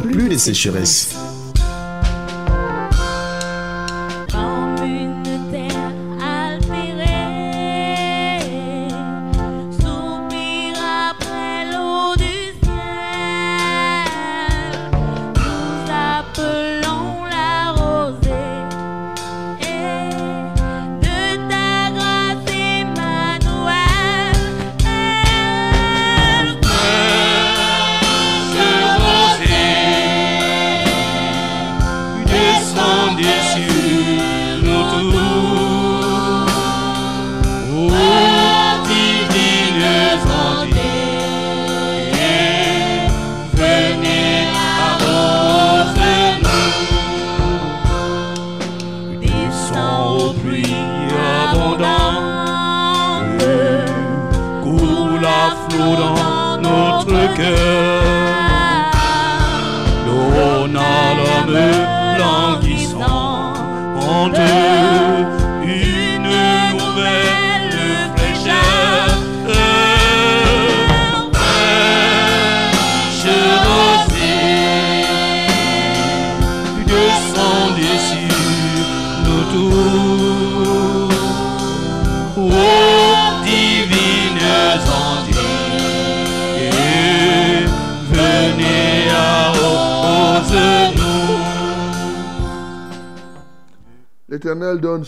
plus de sécheresse. L'Éternel donne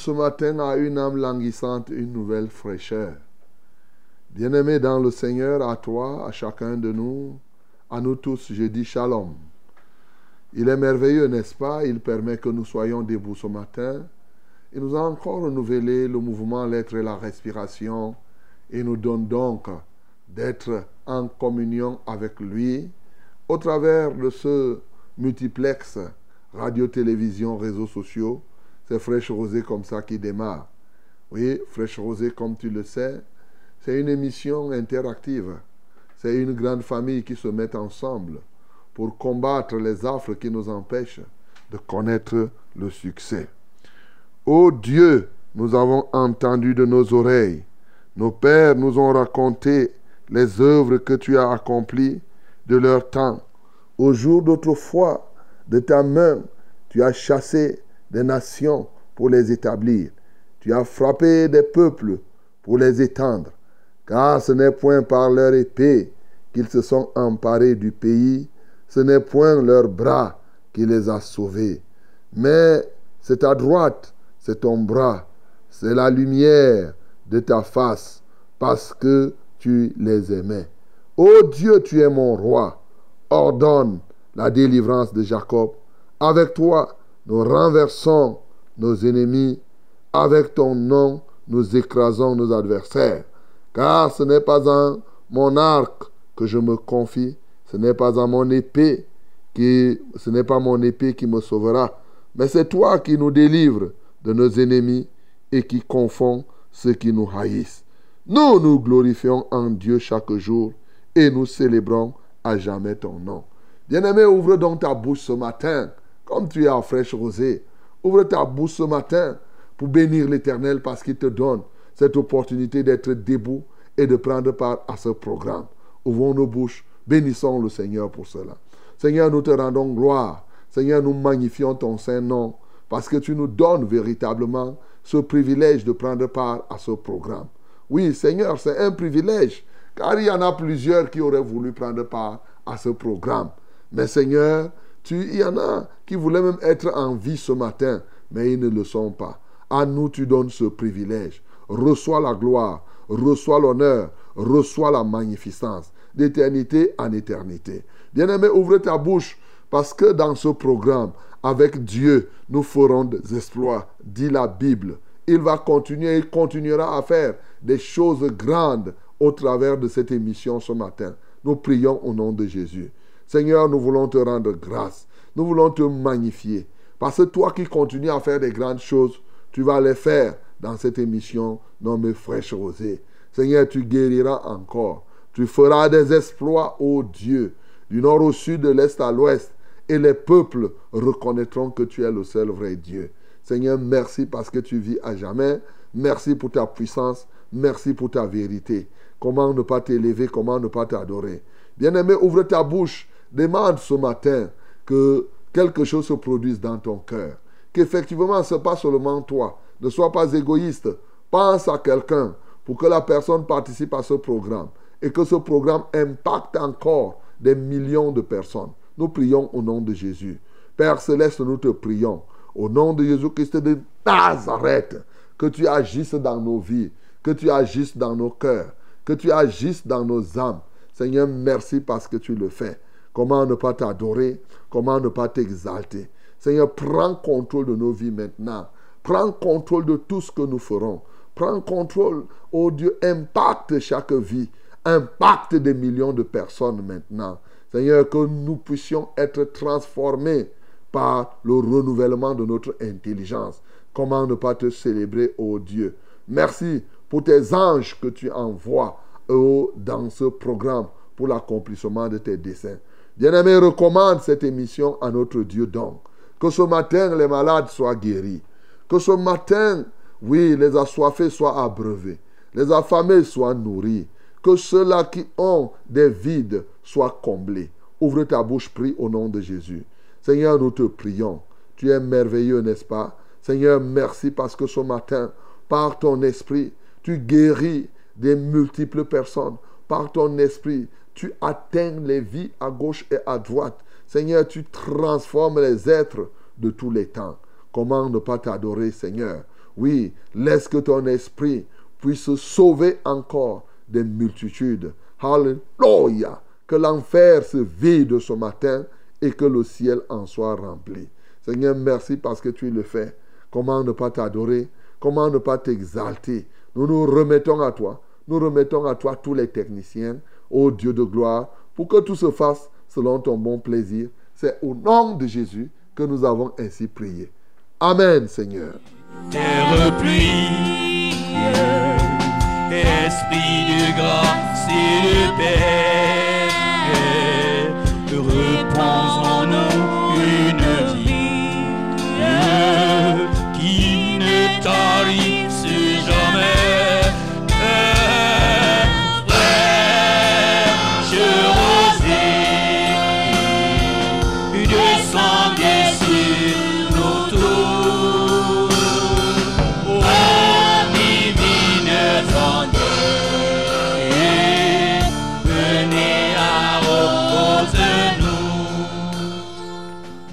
ce matin à une âme languissante une nouvelle fraîcheur. Bien-aimé dans le Seigneur, à toi, à chacun de nous, à nous tous, je dis shalom. Il est merveilleux, n'est-ce pas? Il permet que nous soyons debout ce matin. Il nous a encore renouvelé le mouvement, l'être et la respiration et nous donne donc d'être en communion avec lui au travers de ce multiplex radio, télévision, réseaux sociaux c'est Fraîche Rosée comme ça qui démarre. Oui, Fraîche Rosée, comme tu le sais, c'est une émission interactive. C'est une grande famille qui se met ensemble pour combattre les affres qui nous empêchent de connaître le succès. Ô Dieu, nous avons entendu de nos oreilles. Nos pères nous ont raconté les œuvres que tu as accomplies de leur temps. Au jour d'autrefois, de ta main, tu as chassé des nations pour les établir. Tu as frappé des peuples pour les étendre. Car ce n'est point par leur épée qu'ils se sont emparés du pays, ce n'est point leur bras qui les a sauvés. Mais c'est ta droite, c'est ton bras, c'est la lumière de ta face, parce que tu les aimais. Ô Dieu, tu es mon roi. Ordonne la délivrance de Jacob. Avec toi, nous renversons nos ennemis. Avec ton nom, nous écrasons nos adversaires. Car ce n'est pas en mon arc que je me confie, ce n'est pas en mon épée qui, ce n'est pas mon épée qui me sauvera, mais c'est toi qui nous délivres de nos ennemis et qui confond ceux qui nous haïssent. Nous nous glorifions en Dieu chaque jour et nous célébrons à jamais ton nom. Bien-aimé, ouvre donc ta bouche ce matin comme tu es en fraîche rosée, ouvre ta bouche ce matin pour bénir l'Éternel parce qu'il te donne cette opportunité d'être debout et de prendre part à ce programme. Ouvrons nos bouches, bénissons le Seigneur pour cela. Seigneur, nous te rendons gloire. Seigneur, nous magnifions ton saint nom parce que tu nous donnes véritablement ce privilège de prendre part à ce programme. Oui, Seigneur, c'est un privilège, car il y en a plusieurs qui auraient voulu prendre part à ce programme. Mais Seigneur, il y en a qui voulaient même être en vie ce matin, mais ils ne le sont pas. À nous, tu donnes ce privilège. Reçois la gloire, reçois l'honneur, reçois la magnificence, d'éternité en éternité. Bien-aimé, ouvre ta bouche, parce que dans ce programme, avec Dieu, nous ferons des exploits, dit la Bible. Il va continuer, il continuera à faire des choses grandes au travers de cette émission ce matin. Nous prions au nom de Jésus. Seigneur, nous voulons te rendre grâce. Nous voulons te magnifier. Parce que toi qui continues à faire des grandes choses, tu vas les faire dans cette émission nommée Fraîche Rosée. Seigneur, tu guériras encore. Tu feras des exploits, ô Dieu, du nord au sud, de l'est à l'ouest. Et les peuples reconnaîtront que tu es le seul vrai Dieu. Seigneur, merci parce que tu vis à jamais. Merci pour ta puissance. Merci pour ta vérité. Comment ne pas t'élever, comment ne pas t'adorer. Bien-aimé, ouvre ta bouche. Demande ce matin que quelque chose se produise dans ton cœur. Qu'effectivement, ce n'est pas seulement toi. Ne sois pas égoïste. Pense à quelqu'un pour que la personne participe à ce programme et que ce programme impacte encore des millions de personnes. Nous prions au nom de Jésus. Père céleste, nous te prions au nom de Jésus-Christ de Nazareth, que tu agisses dans nos vies, que tu agisses dans nos cœurs, que tu agisses dans nos âmes. Seigneur, merci parce que tu le fais. Comment ne pas t'adorer? Comment ne pas t'exalter? Seigneur, prends contrôle de nos vies maintenant. Prends contrôle de tout ce que nous ferons. Prends contrôle, oh Dieu, impacte chaque vie. Impacte des millions de personnes maintenant. Seigneur, que nous puissions être transformés par le renouvellement de notre intelligence. Comment ne pas te célébrer, ô Dieu? Merci pour tes anges que tu envoies oh, dans ce programme pour l'accomplissement de tes desseins. Bien-aimé, recommande cette émission à notre Dieu donc. Que ce matin, les malades soient guéris. Que ce matin, oui, les assoiffés soient abreuvés. Les affamés soient nourris. Que ceux-là qui ont des vides soient comblés. Ouvre ta bouche, prie au nom de Jésus. Seigneur, nous te prions. Tu es merveilleux, n'est-ce pas? Seigneur, merci parce que ce matin, par ton esprit, tu guéris des multiples personnes. Par ton esprit, tu atteins les vies à gauche et à droite. Seigneur, tu transformes les êtres de tous les temps. Comment ne pas t'adorer, Seigneur Oui, laisse que ton esprit puisse sauver encore des multitudes. Alléluia. Que l'enfer se vide ce matin et que le ciel en soit rempli. Seigneur, merci parce que tu le fais. Comment ne pas t'adorer Comment ne pas t'exalter Nous nous remettons à toi. Nous remettons à toi tous les techniciens, ô Dieu de gloire, pour que tout se fasse selon ton bon plaisir. C'est au nom de Jésus que nous avons ainsi prié. Amen, Seigneur. Esprit de grâce et de paix.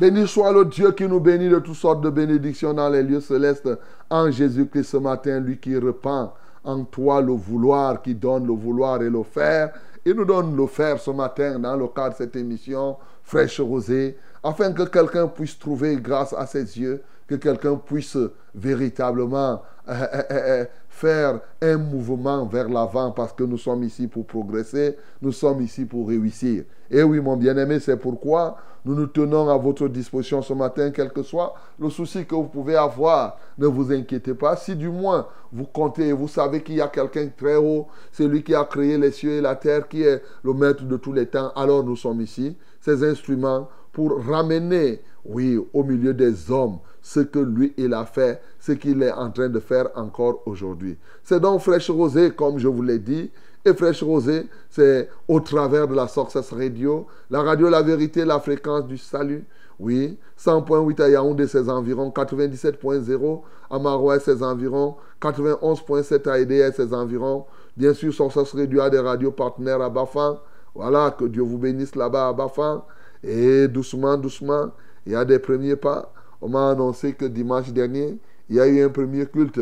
Béni soit le Dieu qui nous bénit de toutes sortes de bénédictions dans les lieux célestes en Jésus-Christ ce matin, lui qui repent en toi le vouloir, qui donne le vouloir et le faire. Il nous donne le faire ce matin dans le cadre de cette émission fraîche rosée, afin que quelqu'un puisse trouver grâce à ses yeux, que quelqu'un puisse véritablement euh, euh, euh, faire un mouvement vers l'avant parce que nous sommes ici pour progresser, nous sommes ici pour réussir. Et oui, mon bien-aimé, c'est pourquoi nous nous tenons à votre disposition ce matin, quel que soit le souci que vous pouvez avoir. Ne vous inquiétez pas. Si du moins vous comptez et vous savez qu'il y a quelqu'un très haut, c'est lui qui a créé les cieux et la terre, qui est le maître de tous les temps, alors nous sommes ici, ces instruments, pour ramener, oui, au milieu des hommes, ce que lui, il a fait, ce qu'il est en train de faire encore aujourd'hui. C'est donc Fraîche Rosée, comme je vous l'ai dit, et Fraîche Rosée, c'est au travers de la Success Radio, la radio La Vérité, la fréquence du salut. Oui, 100.8 à Yaoundé, ses environs, 97.0 à Marois, ses environs, 91.7 à EDS, ses environs. Bien sûr, Success Radio a des radios partenaires à Bafan. Voilà, que Dieu vous bénisse là-bas à Bafan. Et doucement, doucement, il y a des premiers pas. On m'a annoncé que dimanche dernier, il y a eu un premier culte.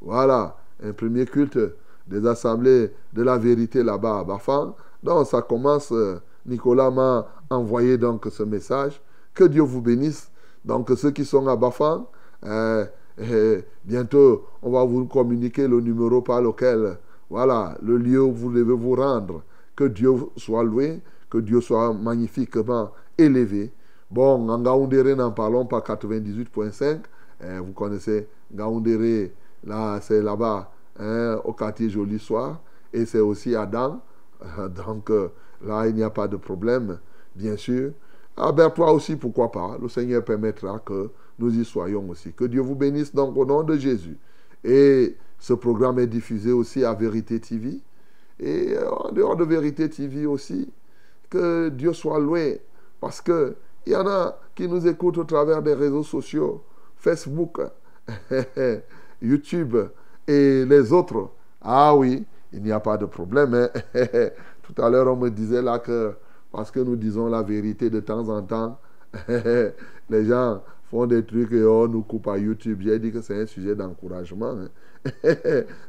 Voilà, un premier culte des assemblées de la vérité là-bas à Bafan. Donc ça commence, euh, Nicolas m'a envoyé donc ce message. Que Dieu vous bénisse. Donc ceux qui sont à Bafan, euh, euh, bientôt on va vous communiquer le numéro par lequel, voilà, le lieu où vous devez vous rendre. Que Dieu soit loué, Que Dieu soit magnifiquement élevé. Bon, en Gaoundéré, n'en parlons pas 98.5. Eh, vous connaissez Gaoundéré, là, c'est là-bas, hein, au quartier Joli Soir. Et c'est aussi Adam. Donc euh, là, il n'y a pas de problème, bien sûr. Ah ben toi aussi, pourquoi pas Le Seigneur permettra que nous y soyons aussi. Que Dieu vous bénisse donc au nom de Jésus. Et ce programme est diffusé aussi à Vérité TV. Et en dehors de Vérité TV aussi, que Dieu soit loué. Parce qu'il y en a qui nous écoutent au travers des réseaux sociaux, Facebook, YouTube et les autres. Ah oui, il n'y a pas de problème. Hein. Tout à l'heure, on me disait là que parce que nous disons la vérité de temps en temps, les gens font des trucs et on nous coupe à YouTube. J'ai dit que c'est un sujet d'encouragement. Hein.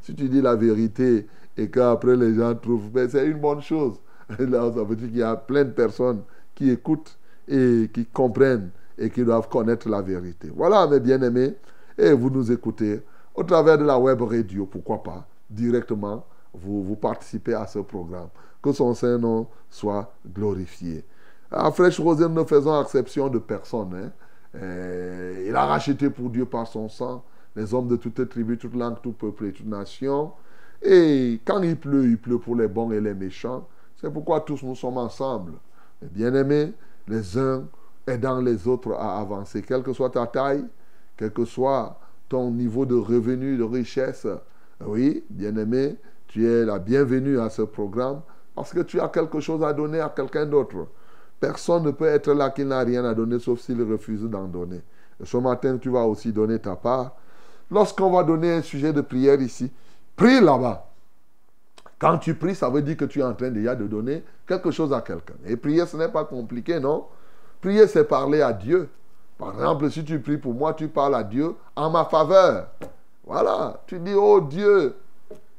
si tu dis la vérité et qu'après les gens trouvent, ben c'est une bonne chose. Là, ça veut dire qu'il y a plein de personnes qui écoutent et qui comprennent et qui doivent connaître la vérité. Voilà, mes bien-aimés, et vous nous écoutez au travers de la web radio, pourquoi pas, directement, vous, vous participez à ce programme. Que son Saint-Nom soit glorifié. À Fraîche Rosée, nous ne faisons exception de personne. Hein. Euh, il a racheté pour Dieu par son sang les hommes de toutes tribus, toutes langues, tout peuple et toute nation. Et quand il pleut, il pleut pour les bons et les méchants. C'est pourquoi tous nous sommes ensemble. Bien-aimés, les uns aidant les autres à avancer, quelle que soit ta taille, quel que soit ton niveau de revenu, de richesse. Oui, bien-aimé, tu es la bienvenue à ce programme parce que tu as quelque chose à donner à quelqu'un d'autre. Personne ne peut être là qui n'a rien à donner sauf s'il refuse d'en donner. Ce matin, tu vas aussi donner ta part. Lorsqu'on va donner un sujet de prière ici, prie là-bas. Quand tu pries, ça veut dire que tu es en train déjà de donner quelque chose à quelqu'un. Et prier, ce n'est pas compliqué, non? Prier, c'est parler à Dieu. Par exemple, si tu pries pour moi, tu parles à Dieu en ma faveur. Voilà. Tu dis, oh Dieu,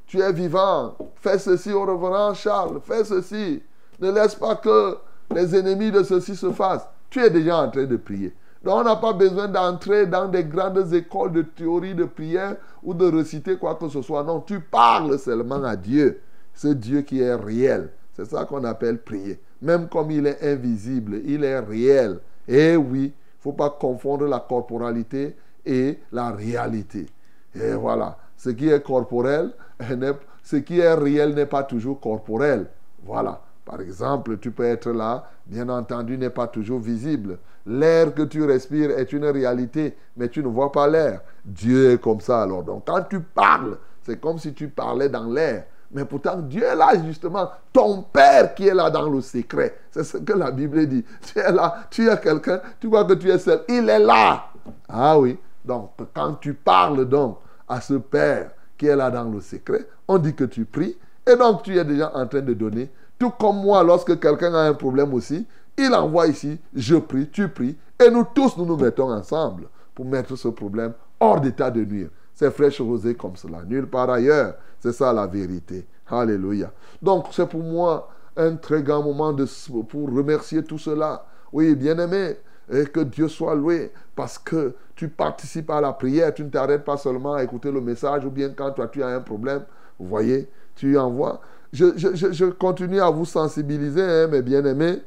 tu es vivant. Fais ceci au reverend Charles. Fais ceci. Ne laisse pas que les ennemis de ceci se fassent. Tu es déjà en train de prier. Donc on n'a pas besoin d'entrer dans des grandes écoles de théorie de prière ou de réciter quoi que ce soit. Non, tu parles seulement à Dieu ce Dieu qui est réel. C'est ça qu'on appelle prier. Même comme il est invisible, il est réel. Et oui, il ne faut pas confondre la corporalité et la réalité. Et voilà, ce qui est corporel, ce qui est réel n'est pas toujours corporel. Voilà. Par exemple, tu peux être là, bien entendu, n'est pas toujours visible. L'air que tu respires est une réalité, mais tu ne vois pas l'air. Dieu est comme ça alors. Donc quand tu parles, c'est comme si tu parlais dans l'air. Mais pourtant, Dieu est là, justement. Ton Père qui est là dans le secret. C'est ce que la Bible dit. Tu es là, tu es quelqu'un, tu vois que tu es seul. Il est là. Ah oui. Donc, quand tu parles donc à ce Père qui est là dans le secret, on dit que tu pries. Et donc, tu es déjà en train de donner. Tout comme moi, lorsque quelqu'un a un problème aussi, il envoie ici, je prie, tu pries. Et nous tous, nous nous mettons ensemble pour mettre ce problème hors d'état de nuire. C'est fraîche rosée comme cela. Nulle part ailleurs. C'est ça la vérité. Alléluia. Donc c'est pour moi un très grand moment de, pour remercier tout cela. Oui, bien-aimé, et que Dieu soit loué parce que tu participes à la prière, tu ne t'arrêtes pas seulement à écouter le message ou bien quand toi tu as un problème, vous voyez, tu envoies. Je, continue à vous sensibiliser, hein, mes bien-aimés.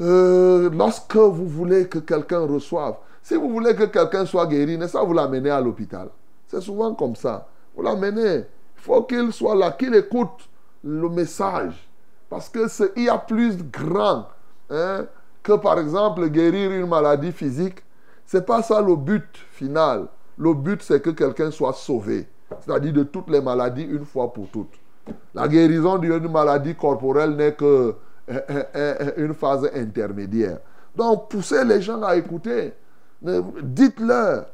Euh, lorsque vous voulez que quelqu'un reçoive, si vous voulez que quelqu'un soit guéri, n'est-ce pas vous l'amenez à l'hôpital C'est souvent comme ça. Vous l'amenez. Il faut qu'il soit là, qu'il écoute le message. Parce qu'il y a plus grand hein, que, par exemple, guérir une maladie physique. Ce n'est pas ça le but final. Le but, c'est que quelqu'un soit sauvé. C'est-à-dire de toutes les maladies une fois pour toutes. La guérison d'une maladie corporelle n'est que euh, euh, euh, une phase intermédiaire. Donc, poussez les gens à écouter. Dites-leur,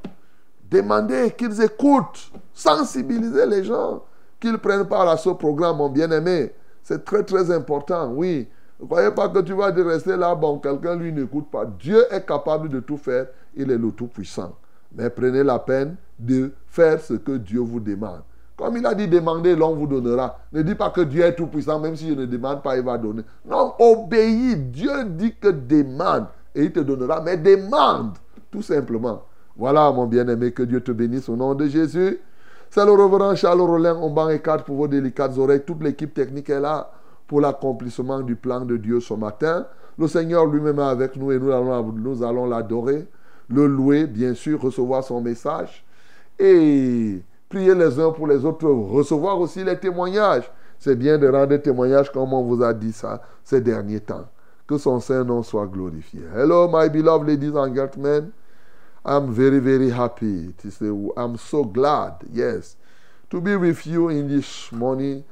demandez qu'ils écoutent, sensibilisez les gens, qu'ils prennent part à ce programme, mon bien-aimé. C'est très, très important, oui. Ne croyez pas que tu vas rester là, bon, quelqu'un lui n'écoute pas. Dieu est capable de tout faire, il est le Tout-Puissant. Mais prenez la peine de faire ce que Dieu vous demande. Comme il a dit, demandez, l'on vous donnera. Ne dis pas que Dieu est tout-puissant, même si je ne demande pas, il va donner. Non, obéis. Dieu dit que demande et il te donnera, mais demande. Tout simplement. Voilà, mon bien-aimé, que Dieu te bénisse au nom de Jésus. C'est le reverend Charles Rollin, on banc et quatre pour vos délicates oreilles. Toute l'équipe technique est là pour l'accomplissement du plan de Dieu ce matin. Le Seigneur lui-même est avec nous et nous allons, nous allons l'adorer, le louer, bien sûr, recevoir son message et prier les uns pour les autres, recevoir aussi les témoignages. C'est bien de rendre des témoignages comme on vous a dit ça ces derniers temps. Que son Saint-Nom soit glorifié. Hello, my beloved ladies and gentlemen. I'm very, very happy to say I'm so glad, yes, to be with you in this morning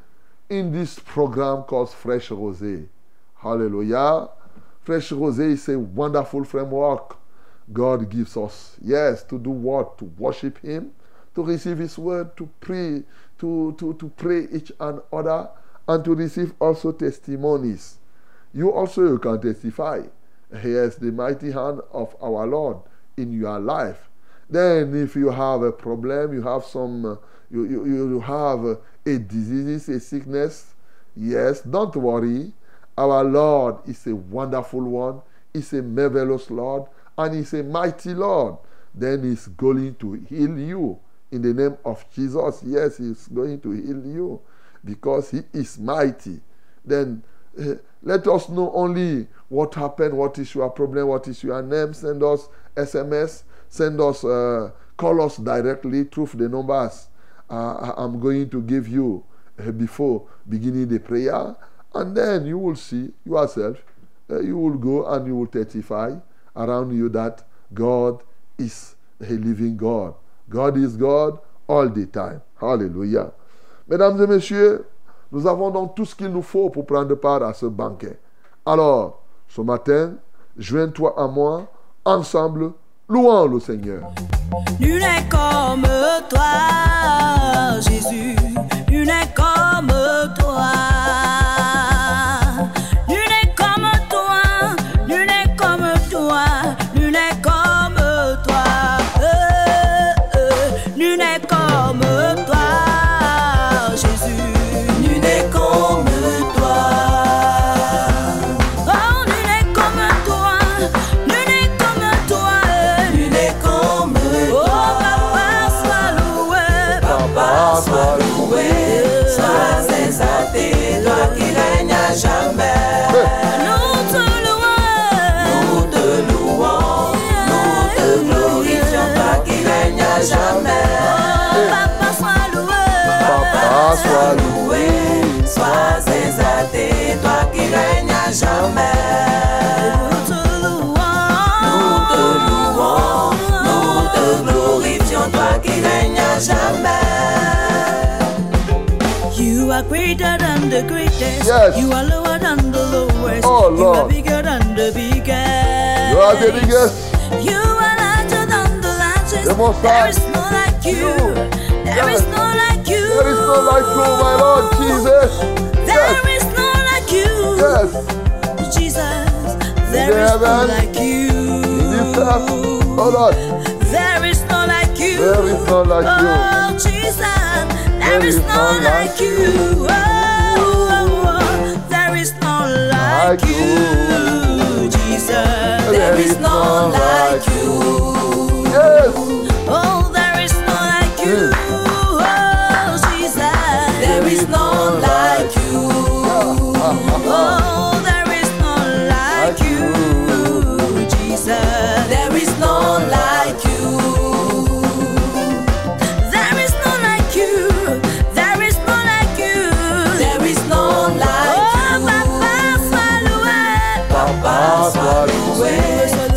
in this program called Fresh Rosé. Hallelujah. Fresh Rosé is a wonderful framework God gives us. Yes, to do what? To worship Him, to receive His word, to pray, to, to, to pray each and other, and to receive also testimonies. You also you can testify. Here's the mighty hand of our Lord in your life. Then, if you have a problem, you have some, uh, you, you, you have a disease, a sickness, yes, don't worry. Our Lord is a wonderful one, He's a marvelous Lord, and He's a mighty Lord. Then He's going to heal you in the name of Jesus. Yes, He's going to heal you because He is mighty. Then uh, let us know only what happened, what is your problem, what is your name. Send us SMS, send us, uh, call us directly through the numbers uh, I'm going to give you uh, before beginning the prayer. And then you will see yourself, uh, you will go and you will testify around you that God is a living God. God is God all the time. Hallelujah. Mesdames et messieurs, nous avons donc tout ce qu'il nous faut pour prendre part à ce banquet. Alors, ce matin, joins-toi à moi, ensemble, louons le Seigneur. Nul n'est comme toi, Jésus. Nul n'est comme toi. Sois loué. Papa, sois loué. Sois exalté, toi qui règnes à jamais. Nous te louons. Nous te louons. Nous te glorifions, toi qui règnes à jamais. You are greater than the greatest. Yes. You are lower than the lowest. Oh, Lord. You are bigger than the biggest. You are the biggest. You are larger than the largest. The most There is no like you. There Yes. is no like you. There is no like you, my Lord Jesus. There is no like you. Yes. Jesus. There the is no like you. Earth, oh Lord, There is no like you. there is none like you. Oh, Jesus, there is none like you. Oh, oh, oh, there is none like Like you. Jesus, there is none like you.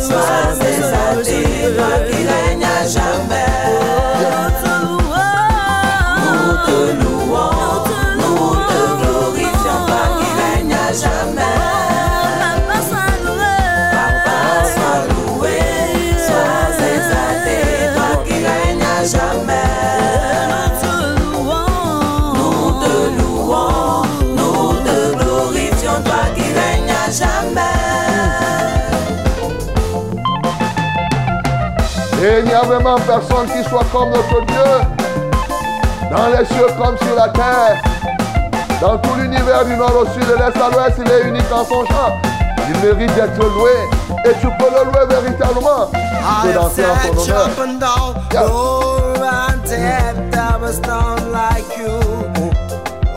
Sois exalté, toi qui règnes à jamais. Et il n'y a vraiment personne qui soit comme notre Dieu. Dans les cieux comme sur la terre. Dans tout l'univers du nord au sud, de l'est à l'ouest, il est unique en son genre. Il mérite d'être loué. Et tu peux le louer véritablement. Tu I peux danser en son honneur. Yeah. there was none like you.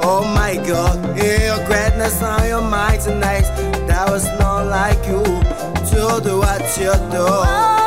Oh my God, your greatness and your mightiness. There is none like you to do what you do.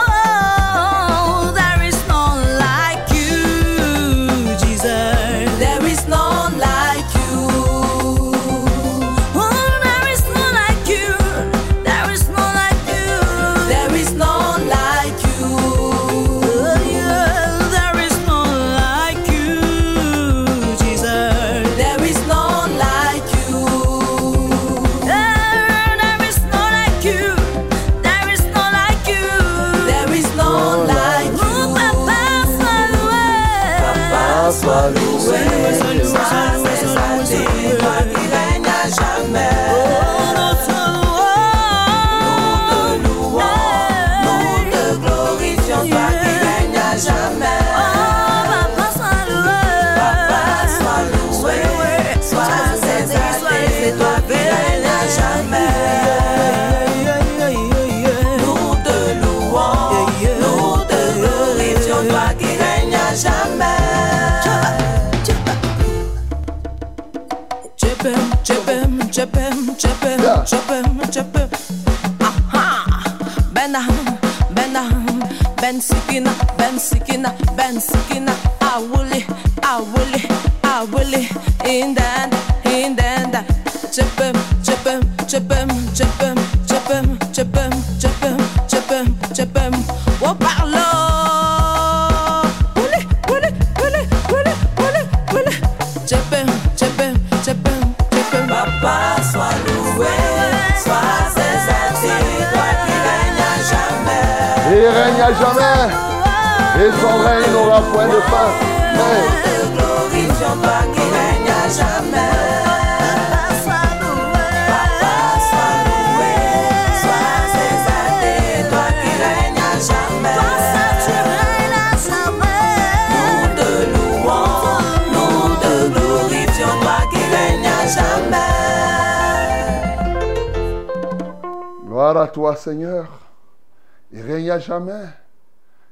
Jamais.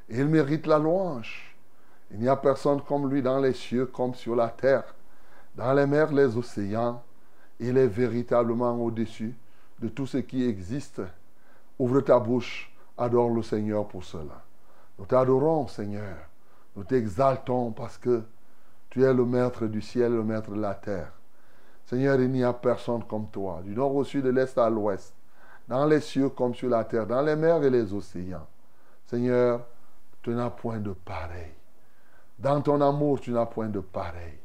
Il mérite la louange. Il n'y a personne comme lui dans les cieux comme sur la terre, dans les mers, les océans. Il est véritablement au-dessus de tout ce qui existe. Ouvre ta bouche, adore le Seigneur pour cela. Nous t'adorons, Seigneur. Nous t'exaltons parce que tu es le maître du ciel, le maître de la terre. Seigneur, il n'y a personne comme toi, du nord au sud, de l'est à l'ouest, dans les cieux comme sur la terre, dans les mers et les océans. Seigneur, tu n'as point de pareil. Dans ton amour, tu n'as point de pareil.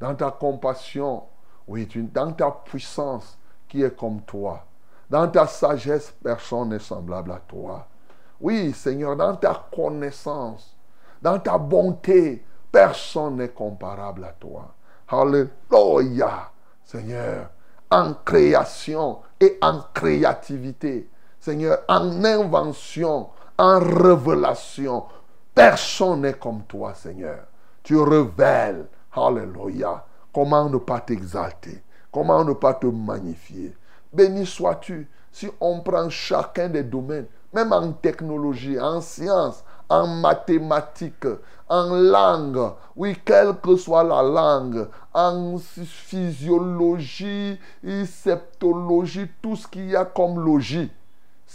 Dans ta compassion, oui, dans ta puissance qui est comme toi. Dans ta sagesse, personne n'est semblable à toi. Oui, Seigneur, dans ta connaissance, dans ta bonté, personne n'est comparable à toi. Alléluia, Seigneur, en création et en créativité. Seigneur, en invention, en révélation. Personne n'est comme toi, Seigneur. Tu révèles, Alléluia, comment ne pas t'exalter, comment ne pas te magnifier. Béni sois-tu si on prend chacun des domaines, même en technologie, en sciences, en mathématiques, en langue, oui, quelle que soit la langue, en physiologie, septologie, tout ce qu'il y a comme logie.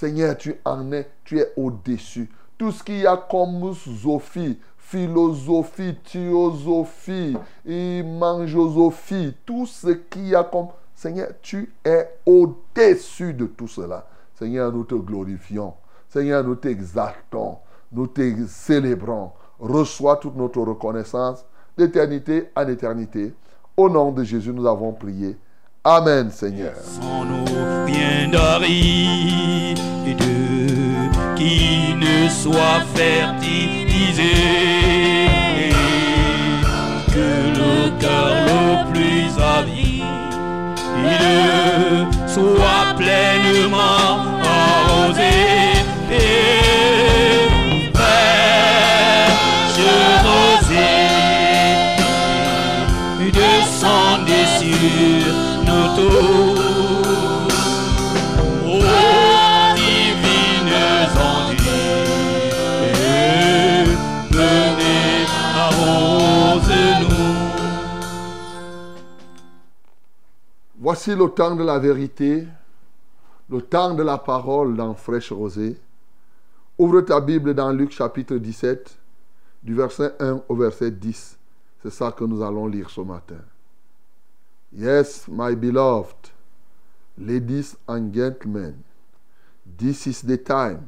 Seigneur, tu en es, tu es au-dessus. Tout ce qu'il y a comme zophie, philosophie, théosophie, et manjosophie, tout ce qu'il y a comme... Seigneur, tu es au-dessus de tout cela. Seigneur, nous te glorifions. Seigneur, nous t'exaltons. Nous te célébrons. Reçois toute notre reconnaissance d'éternité en éternité. Au nom de Jésus, nous avons prié. Amen, Seigneur. Sans nous rien d'aride qui ne soit fertilisé. Que le cœur le plus avide soit pleinement arrosé. Voici le temps de la vérité, le temps de la parole dans Fraîche Rosée. Ouvre ta Bible dans Luc chapitre 17, du verset 1 au verset 10. C'est ça que nous allons lire ce matin. Yes, my beloved, ladies and gentlemen, this is the time,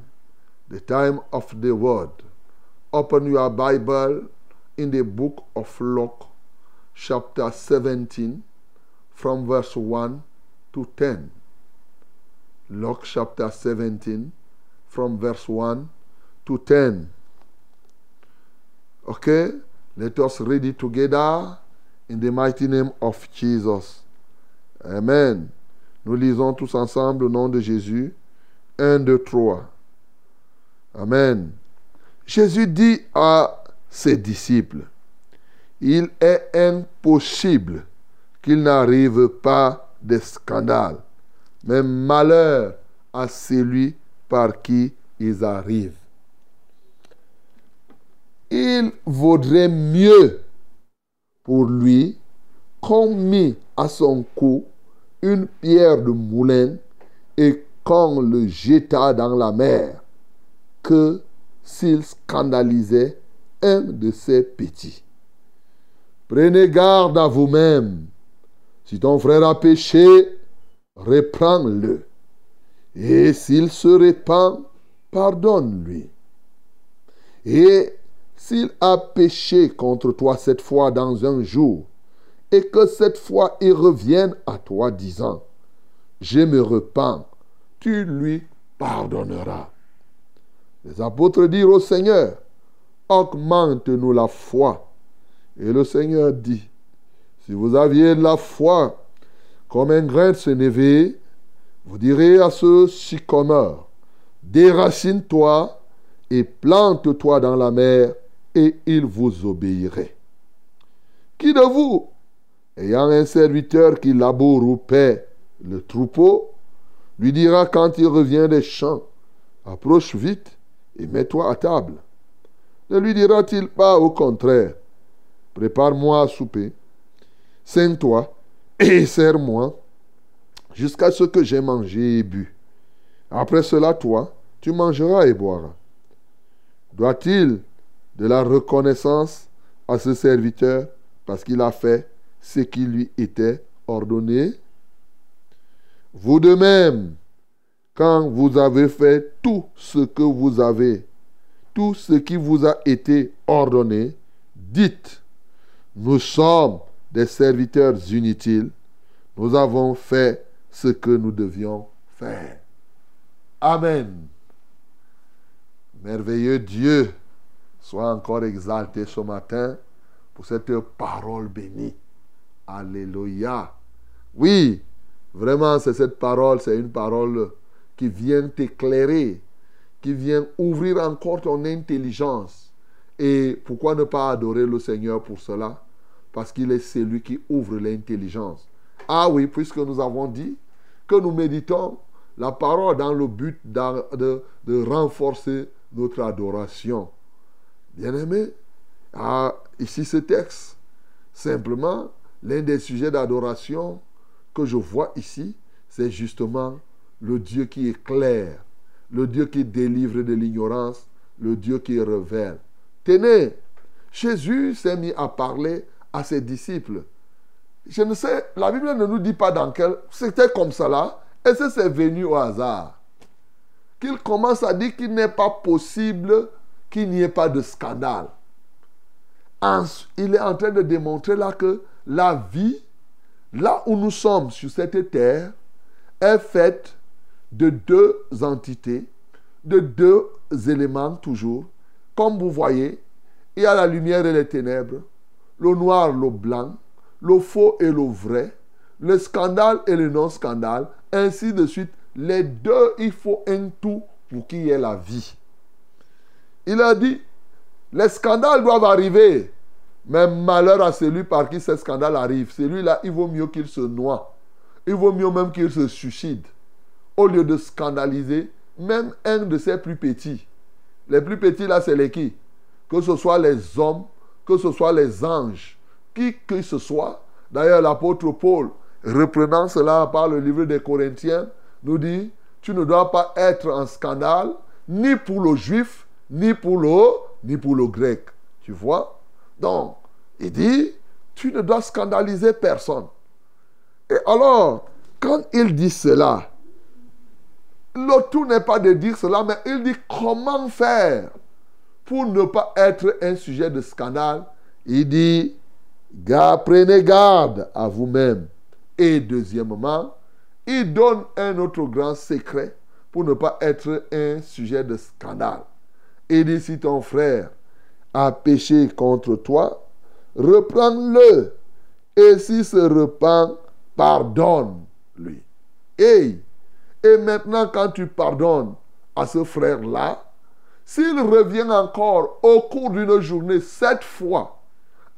the time of the word. Open your Bible in the book of Luke, chapter 17, from verse 1 to 10. Luke chapter 17, from verse 1 to 10. Okay? Let us read it together in the mighty name of Jesus. Amen. Nous lisons tous ensemble au nom de Jésus. 1, 2, 3. Amen. Jésus dit à ses disciples, il est impossible qu'il n'arrive pas de scandale, mais malheur à celui par qui ils arrivent. Il vaudrait mieux pour lui qu'on mit à son cou une pierre de moulin et qu'on le jeta dans la mer que s'il scandalisait un de ses petits. Prenez garde à vous-même. Si ton frère a péché, reprends-le. Et s'il se répand, pardonne-lui. Et s'il a péché contre toi cette fois dans un jour, et que cette fois il revienne à toi disant, je me repens, tu lui pardonneras. Les apôtres dirent au Seigneur, augmente-nous la foi. Et le Seigneur dit, si vous aviez la foi comme un grain de sénévé, vous direz à ce sycomore, déracine-toi et plante-toi dans la mer, et il vous obéirait. Qui de vous, ayant un serviteur qui laboure ou paie le troupeau, lui dira quand il revient des champs, approche vite et mets-toi à table. Ne lui dira-t-il pas au contraire, prépare-moi à souper, saigne-toi et sers-moi jusqu'à ce que j'ai mangé et bu. Après cela, toi, tu mangeras et boiras. Doit-il de la reconnaissance à ce serviteur parce qu'il a fait ce qui lui était ordonné Vous de même, quand vous avez fait tout ce que vous avez, tout ce qui vous a été ordonné, dites, nous sommes des serviteurs inutiles, nous avons fait ce que nous devions faire. Amen. Merveilleux Dieu, sois encore exalté ce matin pour cette parole bénie. Alléluia. Oui, vraiment, c'est cette parole, c'est une parole qui vient t'éclairer, qui vient ouvrir encore ton intelligence. Et pourquoi ne pas adorer le Seigneur pour cela? Parce qu'il est celui qui ouvre l'intelligence. Ah oui, puisque nous avons dit que nous méditons la parole dans le but de, de renforcer notre adoration. Bien-aimé, ici ce texte, simplement, l'un des sujets d'adoration que je vois ici, c'est justement le Dieu qui éclaire, le Dieu qui délivre de l'ignorance, le Dieu qui révèle. Tenez, Jésus s'est mis à parler à ses disciples. Je ne sais, la Bible ne nous dit pas dans quel. C'était comme ça là. Et c'est venu au hasard? Qu'il commence à dire qu'il n'est pas possible qu'il n'y ait pas de scandale. Il est en train de démontrer là que la vie, là où nous sommes sur cette terre, est faite de deux entités, de deux éléments toujours. Comme vous voyez, il y a la lumière et les ténèbres, le noir, le blanc, le faux et le vrai, le scandale et le non-scandale, ainsi de suite. Les deux, il faut un tout pour qu'il y ait la vie. Il a dit, les scandales doivent arriver, mais malheur à celui par qui ces scandales arrivent. Celui-là, il vaut mieux qu'il se noie. Il vaut mieux même qu'il se suicide. Au lieu de scandaliser même un de ses plus petits. Les plus petits, là, c'est les qui? Que ce soit les hommes, que ce soit les anges, qui que ce soit. D'ailleurs, l'apôtre Paul reprenant cela par le livre des Corinthiens, nous dit, tu ne dois pas être en scandale, ni pour le juif, ni pour le, ni pour le grec. Tu vois Donc, il dit, tu ne dois scandaliser personne. Et alors, quand il dit cela, le tout n'est pas de dire cela, mais il dit comment faire pour ne pas être un sujet de scandale. Il dit, prenez garde à vous-même. Et deuxièmement, il donne un autre grand secret pour ne pas être un sujet de scandale. Il dit, si ton frère a péché contre toi, reprends-le. Et s'il se repent, pardonne-lui. Et, et maintenant, quand tu pardonnes à ce frère-là, s'il revient encore au cours d'une journée sept fois,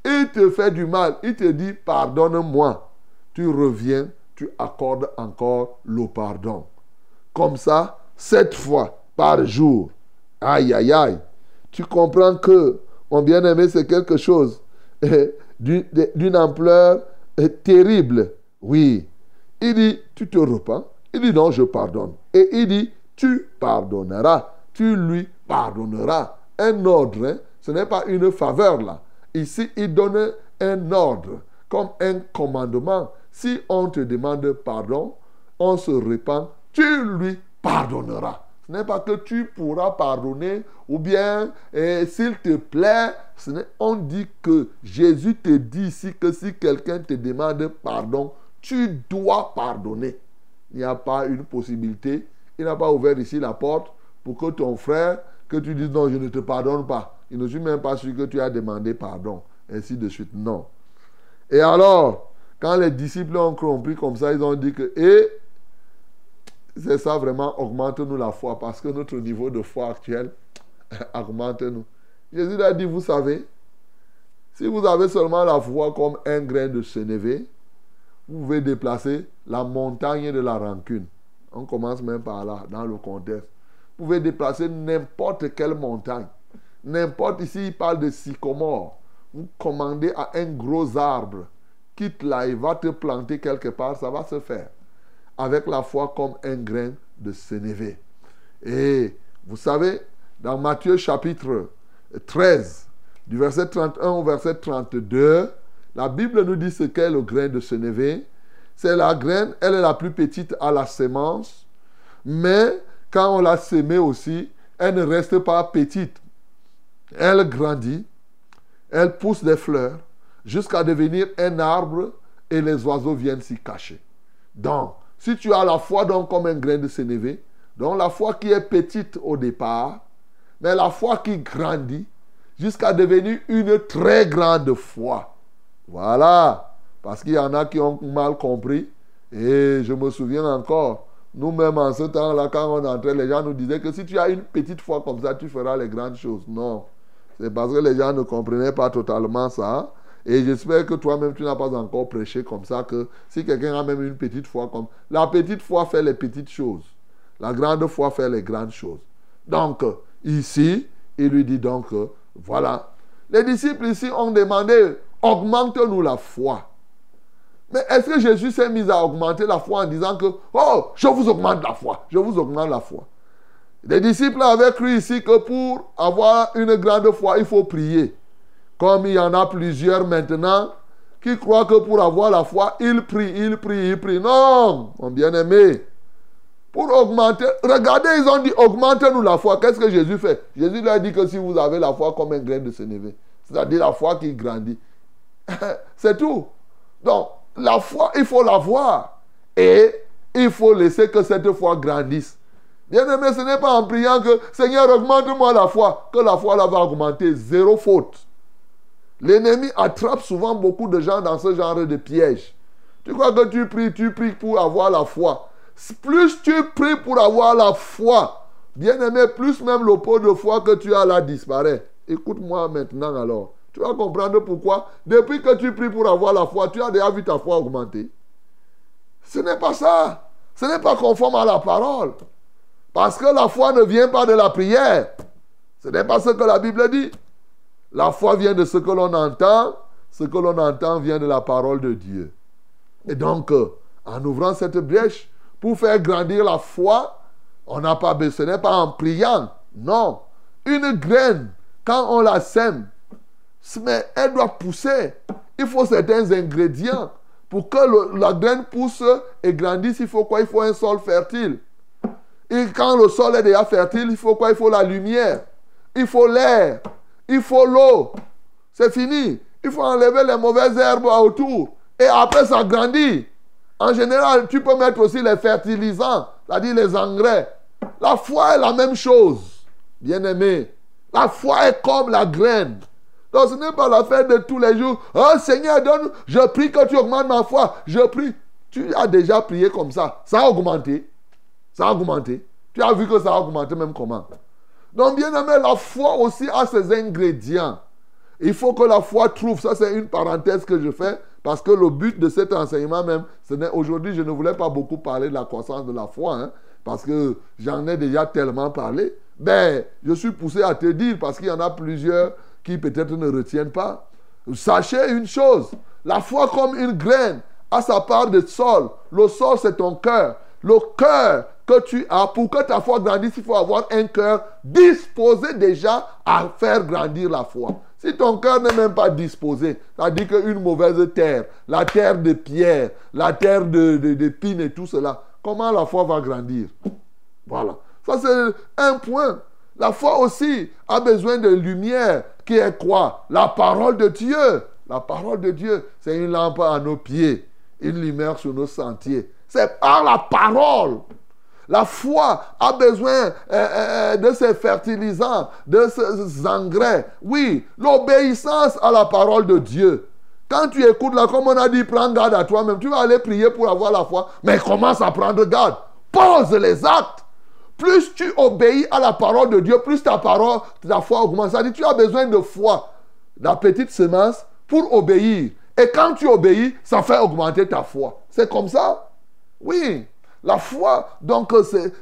il te fait du mal, il te dit pardonne-moi, tu reviens, tu accordes encore le pardon. Comme ça, sept fois par jour. Aïe, aïe, aïe. Tu comprends que, mon bien-aimé, c'est quelque chose eh, d'une ampleur eh, terrible. Oui. Il dit, tu te repens. Il dit, non, je pardonne. Et il dit, tu pardonneras. Tu lui pardonneras. Un ordre, hein. ce n'est pas une faveur là. Ici, il donne un ordre, comme un commandement. Si on te demande pardon, on se répand, tu lui pardonneras. Ce n'est pas que tu pourras pardonner ou bien s'il te plaît. on dit que Jésus te dit ici que si quelqu'un te demande pardon, tu dois pardonner. Il n'y a pas une possibilité. Il n'a pas ouvert ici la porte pour que ton frère, que tu dises non, je ne te pardonne pas. Il ne suis même pas sûr que tu as demandé pardon. Ainsi de suite. Non. Et alors, quand les disciples ont compris comme ça, ils ont dit que, c'est ça vraiment, augmente-nous la foi parce que notre niveau de foi actuel augmente-nous. Jésus a dit, vous savez, si vous avez seulement la foi comme un grain de sénévé, vous pouvez déplacer la montagne de la rancune. On commence même par là, dans le contexte. Vous pouvez déplacer n'importe quelle montagne. N'importe ici, il parle de sycomore. Vous commandez à un gros arbre, quitte là, il va te planter quelque part, ça va se faire. Avec la foi comme un grain de sénévé. Et vous savez, dans Matthieu chapitre 13, du verset 31 au verset 32, la Bible nous dit ce qu'est le grain de sénévé. C'est la graine, elle est la plus petite à la sémence, mais quand on l'a sémée aussi, elle ne reste pas petite. Elle grandit, elle pousse des fleurs jusqu'à devenir un arbre et les oiseaux viennent s'y cacher. Donc, si tu as la foi donc comme un grain de sénévé, donc la foi qui est petite au départ, mais la foi qui grandit jusqu'à devenir une très grande foi. Voilà. Parce qu'il y en a qui ont mal compris. Et je me souviens encore, nous-mêmes en ce temps-là, quand on entrait, les gens nous disaient que si tu as une petite foi comme ça, tu feras les grandes choses. Non. C'est parce que les gens ne comprenaient pas totalement ça. Et j'espère que toi-même, tu n'as pas encore prêché comme ça, que si quelqu'un a même une petite foi comme... La petite foi fait les petites choses. La grande foi fait les grandes choses. Donc, ici, il lui dit donc, voilà. Les disciples ici ont demandé, augmente-nous la foi. Mais est-ce que Jésus s'est mis à augmenter la foi en disant que, oh, je vous augmente la foi, je vous augmente la foi? Les disciples avaient cru ici que pour avoir une grande foi, il faut prier. Comme il y en a plusieurs maintenant qui croient que pour avoir la foi, ils prient, ils prient, ils prient. Non, mon bien-aimé. Pour augmenter, regardez, ils ont dit augmentez-nous la foi. Qu'est-ce que Jésus fait? Jésus leur dit que si vous avez la foi comme un grain de sénévé, c'est-à-dire la foi qui grandit, c'est tout. Donc, la foi, il faut la voir. Et il faut laisser que cette foi grandisse. Bien aimé, ce n'est pas en priant que Seigneur, augmente-moi la foi, que la foi là va augmenter. Zéro faute. L'ennemi attrape souvent beaucoup de gens dans ce genre de piège. Tu crois que tu pries, tu pries pour avoir la foi. Plus tu pries pour avoir la foi, bien aimé, plus même le pot de foi que tu as là disparaît. Écoute-moi maintenant alors. Tu vas comprendre pourquoi. Depuis que tu pries pour avoir la foi, tu as déjà vu ta foi augmenter. Ce n'est pas ça. Ce n'est pas conforme à la parole. Parce que la foi ne vient pas de la prière. Ce n'est pas ce que la Bible dit. La foi vient de ce que l'on entend. Ce que l'on entend vient de la parole de Dieu. Et donc, euh, en ouvrant cette brèche, pour faire grandir la foi, on n'a pas besoin, ce n'est pas en priant. Non. Une graine, quand on la sème, mais elle doit pousser. Il faut certains ingrédients. Pour que la graine pousse et grandisse, il faut quoi? Il faut un sol fertile. Et quand le sol est déjà fertile, il faut quoi? Il faut la lumière. Il faut l'air. Il faut l'eau. C'est fini. Il faut enlever les mauvaises herbes autour. Et après, ça grandit. En général, tu peux mettre aussi les fertilisants, c'est-à-dire les engrais. La foi est la même chose, bien aimé. La foi est comme la graine. Donc ce n'est pas l'affaire de tous les jours. Oh Seigneur, donne, je prie que tu augmentes ma foi. Je prie. Tu as déjà prié comme ça. Ça a augmenté. Ça a augmenté. Tu as vu que ça a augmenté même comment? Donc bien aimé, la foi aussi a ses ingrédients. Il faut que la foi trouve, ça c'est une parenthèse que je fais, parce que le but de cet enseignement même, aujourd'hui, je ne voulais pas beaucoup parler de la croissance de la foi, hein, parce que j'en ai déjà tellement parlé. Mais je suis poussé à te dire, parce qu'il y en a plusieurs qui peut-être ne retiennent pas. Sachez une chose, la foi comme une graine a sa part de sol. Le sol, c'est ton cœur. Le cœur que tu as, pour que ta foi grandisse, il faut avoir un cœur disposé déjà à faire grandir la foi. Si ton cœur n'est même pas disposé, c'est-à-dire qu'une mauvaise terre, la terre de pierre, la terre de, de, d'épines et tout cela, comment la foi va grandir? Voilà. Ça, c'est un point. La foi aussi a besoin de lumière qui est quoi? La parole de Dieu. La parole de Dieu, c'est une lampe à nos pieds, une lumière sur nos sentiers. C'est par la parole. La foi a besoin euh, euh, de ces fertilisants, de ces engrais. Oui, l'obéissance à la parole de Dieu. Quand tu écoutes comme on a dit, prends garde à toi-même. Tu vas aller prier pour avoir la foi, mais commence à prendre garde. Pose les actes. Plus tu obéis à la parole de Dieu, plus ta parole, ta foi augmente. Ça dit, tu as besoin de foi, la petite semence, pour obéir. Et quand tu obéis, ça fait augmenter ta foi. C'est comme ça? Oui. La foi, donc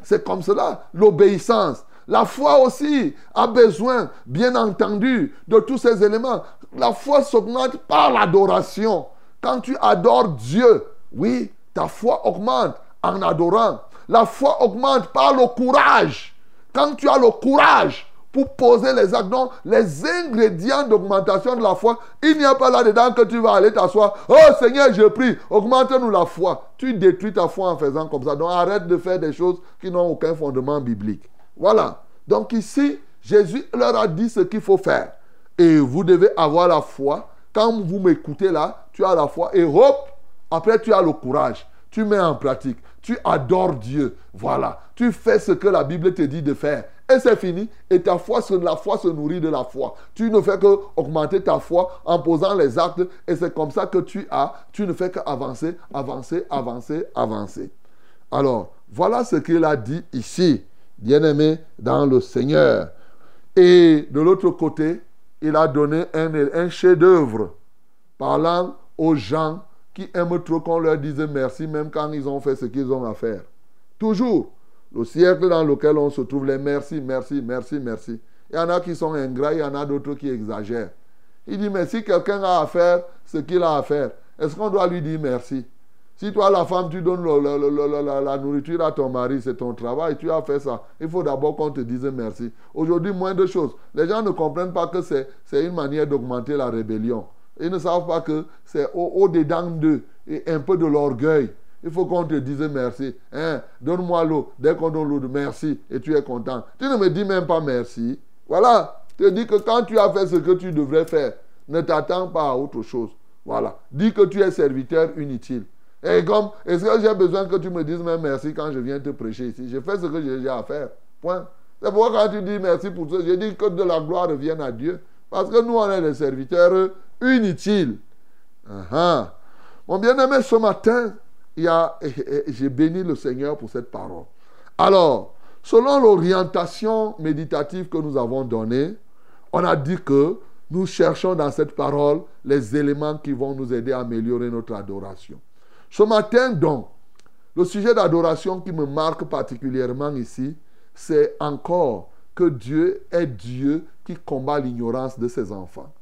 c'est- comme cela, l'obéissance. La foi aussi a besoin, bien entendu, de tous ces éléments. La foi s'augmente par l'adoration. Quand tu adores Dieu, oui, ta foi augmente en adorant. La foi augmente par le courage. Quand tu as le courage pour poser les actes, donc les ingrédients d'augmentation de la foi, il n'y a pas là-dedans que tu vas aller t'asseoir. Oh Seigneur, je prie, augmente-nous la foi. Tu détruis ta foi en faisant comme ça. Donc arrête de faire des choses qui n'ont aucun fondement biblique. Voilà. Donc ici, Jésus leur a dit ce qu'il faut faire. Et vous devez avoir la foi. Quand vous m'écoutez là, tu as la foi. Et hop, après tu as le courage. Tu mets en pratique. Tu adores Dieu. Voilà. Tu fais ce que la Bible te dit de faire. Et c'est fini. Et ta foi, la foi se nourrit de la foi. Tu ne fais que augmenter ta foi en posant les actes. Et c'est comme ça que tu as. Tu ne fais qu'avancer, avancer, avancer, avancer. Alors, voilà ce qu'il a dit ici, bien-aimé dans le Seigneur. Et de l'autre côté, il a donné un, un chef-d'œuvre parlant aux gens qui aiment trop qu'on leur dise merci, même quand ils ont fait ce qu'ils ont à faire. Toujours, le siècle dans lequel on se trouve, les merci, merci, merci, merci. Il y en a qui sont ingrats, il y en a d'autres qui exagèrent. Il dit, mais si quelqu'un a à faire ce qu'il a à faire, est-ce qu'on doit lui dire merci? Si toi, la femme, tu donnes la, nourriture à ton mari, c'est ton travail, tu as fait ça. Il faut d'abord qu'on te dise merci. Aujourd'hui, moins de choses. Les gens ne comprennent pas que c'est une manière d'augmenter la rébellion. Ils ne savent pas que c'est au- au-dedans d'eux et un peu de l'orgueil. Il faut qu'on te dise merci. Hein, Donne-moi l'eau. Dès qu'on donne l'eau, merci. Et tu es content. Tu ne me dis même pas merci. Voilà. Te dis que quand tu as fait ce que tu devrais faire, ne t'attends pas à autre chose. Voilà. Dis que tu es serviteur inutile. Et comme, est-ce que j'ai besoin que tu me dises même merci quand je viens te prêcher ici? Je fais ce que j'ai à faire. Point. C'est pourquoi quand tu dis merci pour ça, je dis que de la gloire revienne à Dieu. Parce que nous, on est des serviteurs inutiles. Ah. Mon bien-aimé, ce matin, j'ai béni le Seigneur pour cette parole. Alors, selon l'orientation méditative que nous avons donnée, on a dit que nous cherchons dans cette parole les éléments qui vont nous aider à améliorer notre adoration. Ce matin, donc, le sujet d'adoration qui me marque particulièrement ici, c'est encore que Dieu est Dieu qui combat l'ignorance de ses enfants.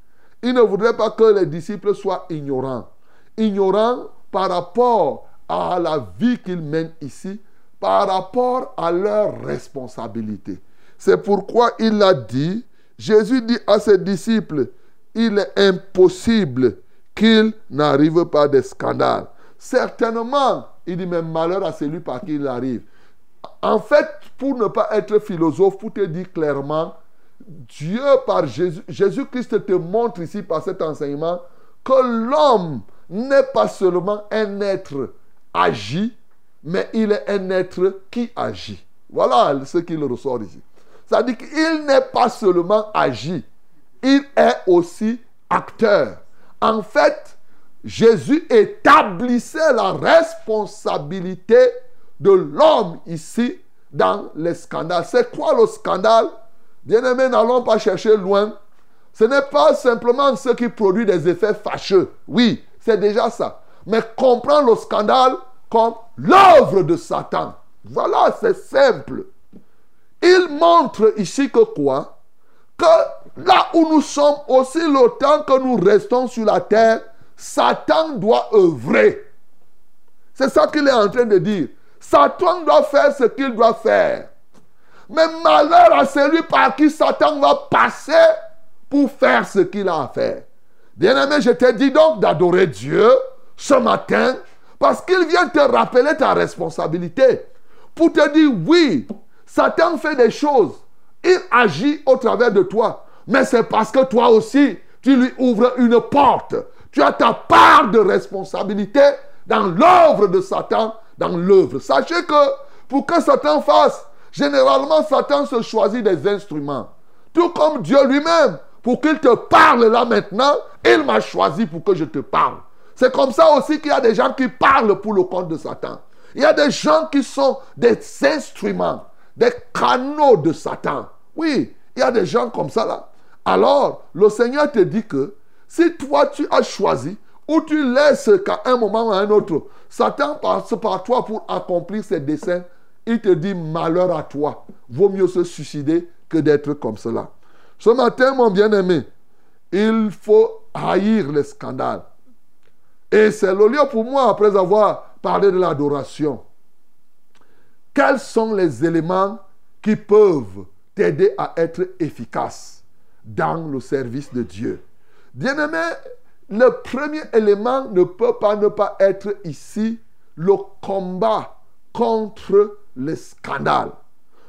Il ne voudrait pas que les disciples soient ignorants. Ignorants par rapport à la vie qu'ils mènent ici, par rapport à leurs responsabilités. C'est pourquoi il a dit, Jésus dit à ses disciples, il est impossible qu'il n'arrive pas des scandales. Certainement, il dit, mais malheur à celui par qui il arrive. En fait, pour ne pas être philosophe, pour te dire clairement, Dieu par Jésus, Jésus-Christ te montre ici par cet enseignement que l'homme n'est pas seulement un être agi, mais il est un être qui agit. Voilà ce qu'il ressort ici. C'est-à-dire qu'il n'est pas seulement agi, il est aussi acteur. En fait, Jésus établissait la responsabilité de l'homme ici dans les scandales. C'est quoi le scandale? Bien-aimés, n'allons pas chercher loin. Ce n'est pas simplement ce qui produit des effets fâcheux. Oui, c'est déjà ça. Mais comprendre le scandale comme l'œuvre de Satan. Voilà, c'est simple. Il montre ici que quoi? Que là où nous sommes, aussi longtemps que nous restons sur la terre, Satan doit œuvrer. C'est ça qu'il est en train de dire. Satan doit faire ce qu'il doit faire. Mais malheur à celui par qui Satan va passer pour faire ce qu'il a à faire. Bien-aimé, je te dis donc d'adorer Dieu ce matin parce qu'il vient te rappeler ta responsabilité. Pour te dire, oui, Satan fait des choses. Il agit au travers de toi. Mais c'est parce que toi aussi, tu lui ouvres une porte. Tu as ta part de responsabilité dans l'œuvre de Satan, dans l'œuvre. Sachez que pour que Satan fasse, généralement Satan se choisit des instruments. Tout comme Dieu lui-même, pour qu'il te parle là maintenant, il m'a choisi pour que je te parle. C'est comme ça aussi qu'il y a des gens qui parlent pour le compte de Satan. Il y a des gens qui sont des instruments, des canaux de Satan. Oui, il y a des gens comme ça là. Alors, le Seigneur te dit que si toi tu as choisi ou tu laisses qu'à un moment ou à un autre, Satan passe par toi pour accomplir ses desseins, il te dit malheur à toi. Vaut mieux se suicider que d'être comme cela. Ce matin, mon bien-aimé, il faut haïr les scandales. Et c'est le lieu pour moi, après avoir parlé de l'adoration. Quels sont les éléments qui peuvent t'aider à être efficace dans le service de Dieu? Bien-aimé, le premier élément ne peut pas ne pas être ici le combat contre les scandales.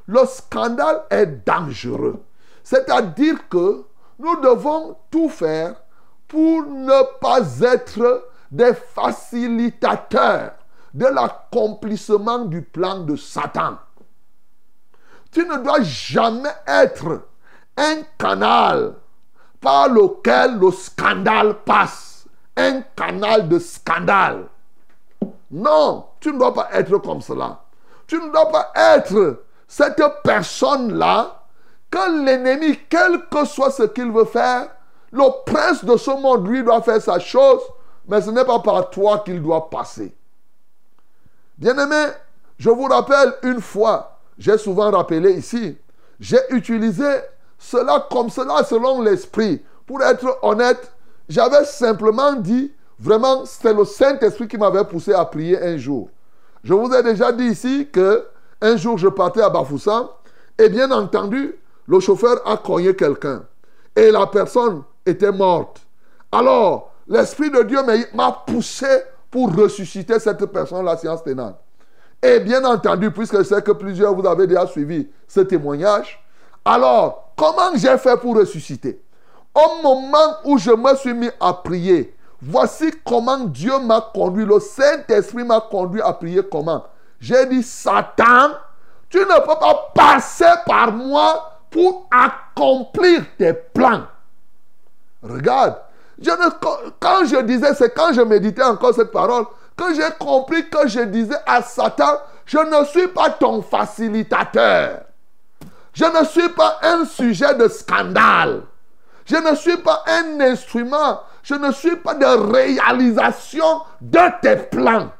Le scandale est dangereux. C'est-à-dire que nous devons tout faire pour ne pas être des facilitateurs de l'accomplissement du plan de Satan. Tu ne dois jamais être un canal par lequel le scandale passe. Un canal de scandale. Non, tu ne dois pas être comme cela. Tu ne dois pas être cette personne-là que l'ennemi, quel que soit ce qu'il veut faire, le prince de ce monde, lui, doit faire sa chose, mais ce n'est pas par toi qu'il doit passer. Bien-aimé, je vous rappelle une fois, j'ai souvent rappelé ici, j'ai utilisé cela comme cela selon l'esprit. Pour être honnête, j'avais simplement dit, vraiment, c'est le Saint-Esprit qui m'avait poussé à prier un jour. Je vous ai déjà dit ici que un jour je partais à Bafoussam et bien entendu, le chauffeur a cogné quelqu'un et la personne était morte. Alors, l'Esprit de Dieu m'a poussé pour ressusciter cette personne, la science tenante. Et bien entendu, puisque je sais que plusieurs vous avez déjà suivi ce témoignage, alors, comment j'ai fait pour ressusciter? Au moment où je me suis mis à prier, voici comment Dieu m'a conduit. Le Saint-Esprit m'a conduit à prier comment? J'ai dit, Satan, tu ne peux pas passer par moi pour accomplir tes plans. Regarde, quand je disais, c'est quand je méditais encore cette parole, que j'ai compris que je disais à Satan, je ne suis pas ton facilitateur. Je ne suis pas un sujet de scandale. Je ne suis pas un instrument. Je ne suis pas de réalisation de tes plans.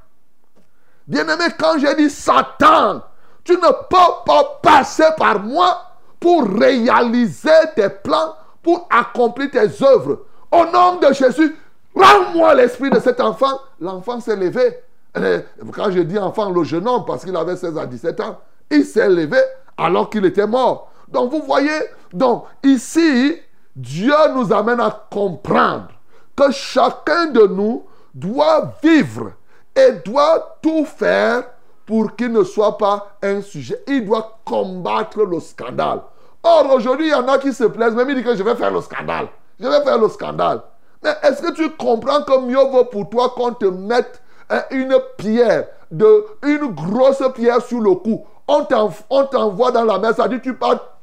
Bien-aimé, quand j'ai dit Satan, tu ne peux pas passer par moi pour réaliser tes plans, pour accomplir tes œuvres. Au nom de Jésus, Rends-moi l'esprit de cet enfant. L'enfant s'est levé. Et Quand je dis enfant, le jeune homme, parce qu'il avait 16 à 17 ans, il s'est levé alors qu'il était mort. Donc vous voyez, donc ici, Dieu nous amène à comprendre que chacun de nous doit vivre et doit tout faire pour qu'il ne soit pas un sujet. Il doit combattre le scandale. Or, aujourd'hui, il y en a qui se plaisent, même ils disent que je vais faire le scandale. Je vais faire le scandale. Mais est-ce que tu comprends que mieux vaut pour toi qu'on te mette hein, une pierre, de, une grosse pierre sur le cou? On t'en- on t'envoie dans la mer, ça dit tu pars,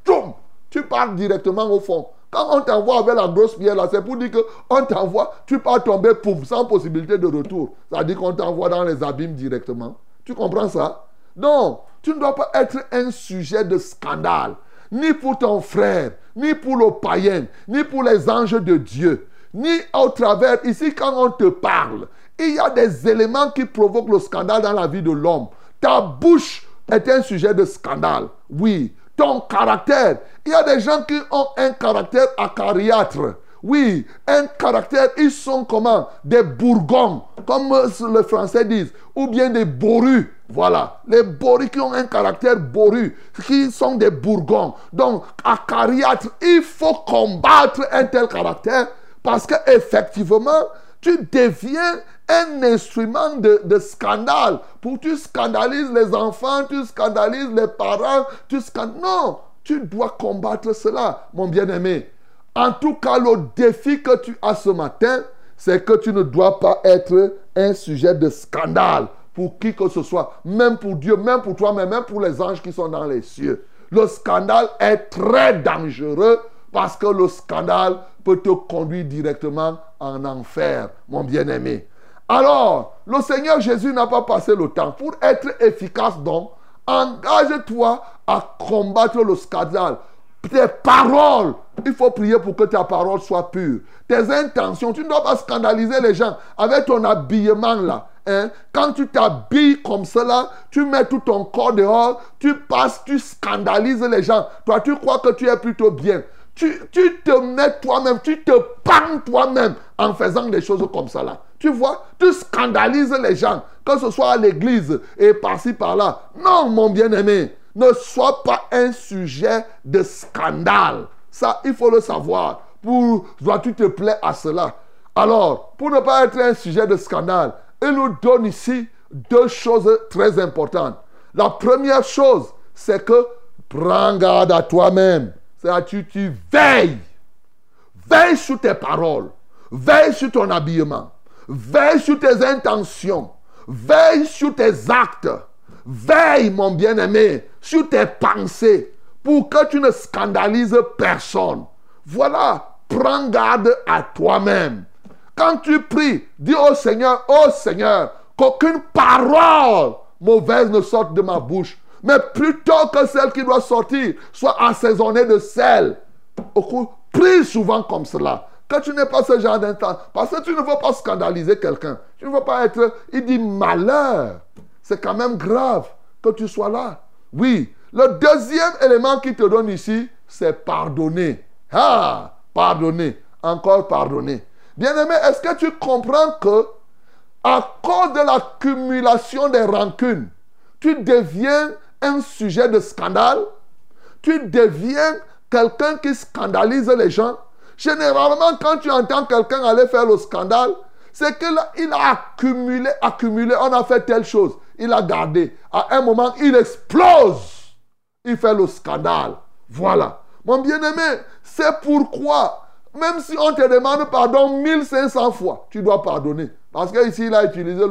tu pars directement au fond. Quand on t'envoie avec la grosse pierre là, c'est pour dire qu'on t'envoie, tu pars tomber, pouf, sans possibilité de retour. Ça dit qu'on t'envoie dans les abîmes directement. Tu comprends ça? Non, tu ne dois pas être un sujet de scandale, ni pour ton frère, ni pour le païen, ni pour les anges de Dieu, ni au travers. Ici, quand on te parle, il y a des éléments qui provoquent le scandale dans la vie de l'homme. Ta bouche est un sujet de scandale. Oui, ton caractère. Il y a des gens qui ont un caractère acariâtre. Oui, un caractère, ils sont comment? Des bourgons, comme les Français disent, ou bien des borus. Voilà, les borus qui ont un caractère boru, qui sont des bourgons. Donc, acariâtre, il faut combattre un tel caractère parce que effectivement, tu deviens un instrument de, de scandale. Pour tu scandalises les enfants, tu scandalises les parents, tu. Non, tu dois combattre cela, mon bien-aimé. En tout cas, le défi que tu as ce matin, c'est que tu ne dois pas être un sujet de scandale pour qui que ce soit, même pour Dieu, même pour toi, mais même pour les anges qui sont dans les cieux. Le scandale est très dangereux parce que le scandale peut te conduire directement en enfer, mon bien-aimé. Alors, le Seigneur Jésus n'a pas passé le temps. Pour être efficace, donc, engage-toi à combattre le scandale. Tes paroles, il faut prier pour que ta parole soit pure. Tes intentions, tu ne dois pas scandaliser les gens avec ton habillement là. Hein? Quand tu t'habilles comme cela, tu mets tout ton corps dehors, tu passes, tu scandalises les gens. Toi, tu crois que tu es plutôt bien. Tu, tu te mets toi-même, tu te pannes toi-même en faisant des choses comme là. Tu vois, tu scandalises les gens, que ce soit à l'église et par-ci par-là. Non, mon bien-aimé, ne sois pas un sujet de scandale. Ça, il faut le savoir. Pour, dois-tu te plaire à cela? Alors, pour ne pas être un sujet de scandale, il nous donne ici deux choses très importantes. La première chose, c'est que prends garde à toi-même. C'est-à-dire, tu veilles. Veille sur tes paroles. Veille sur ton habillement. Veille sur tes intentions. Veille sur tes actes. Veille, mon bien-aimé, sur tes pensées pour que tu ne scandalises personne. Voilà, prends garde à toi-même. Quand tu pries, dis au Seigneur, oh Seigneur, qu'aucune parole mauvaise ne sorte de ma bouche, mais plutôt que celle qui doit sortir soit assaisonnée de sel. Prie souvent comme cela. Que tu n'aies pas ce genre d'instant. Parce que tu ne veux pas scandaliser quelqu'un. Tu ne veux pas être. Il dit malheur. C'est quand même grave que tu sois là. Oui. Le deuxième élément qui te donne ici, c'est pardonner. Ah, pardonner. Encore pardonner. Bien-aimé, est-ce que tu comprends que à cause de l'accumulation des rancunes, tu deviens un sujet de scandale? Tu deviens quelqu'un qui scandalise les gens? Généralement, quand tu entends quelqu'un aller faire le scandale, c'est qu'il a accumulé, accumulé, on a fait telle chose, il a gardé. À un moment, il explose. Il fait le scandale. Voilà. Mon bien-aimé, c'est pourquoi, même si on te demande pardon 1500 fois, tu dois pardonner. Parce qu'ici, il a utilisé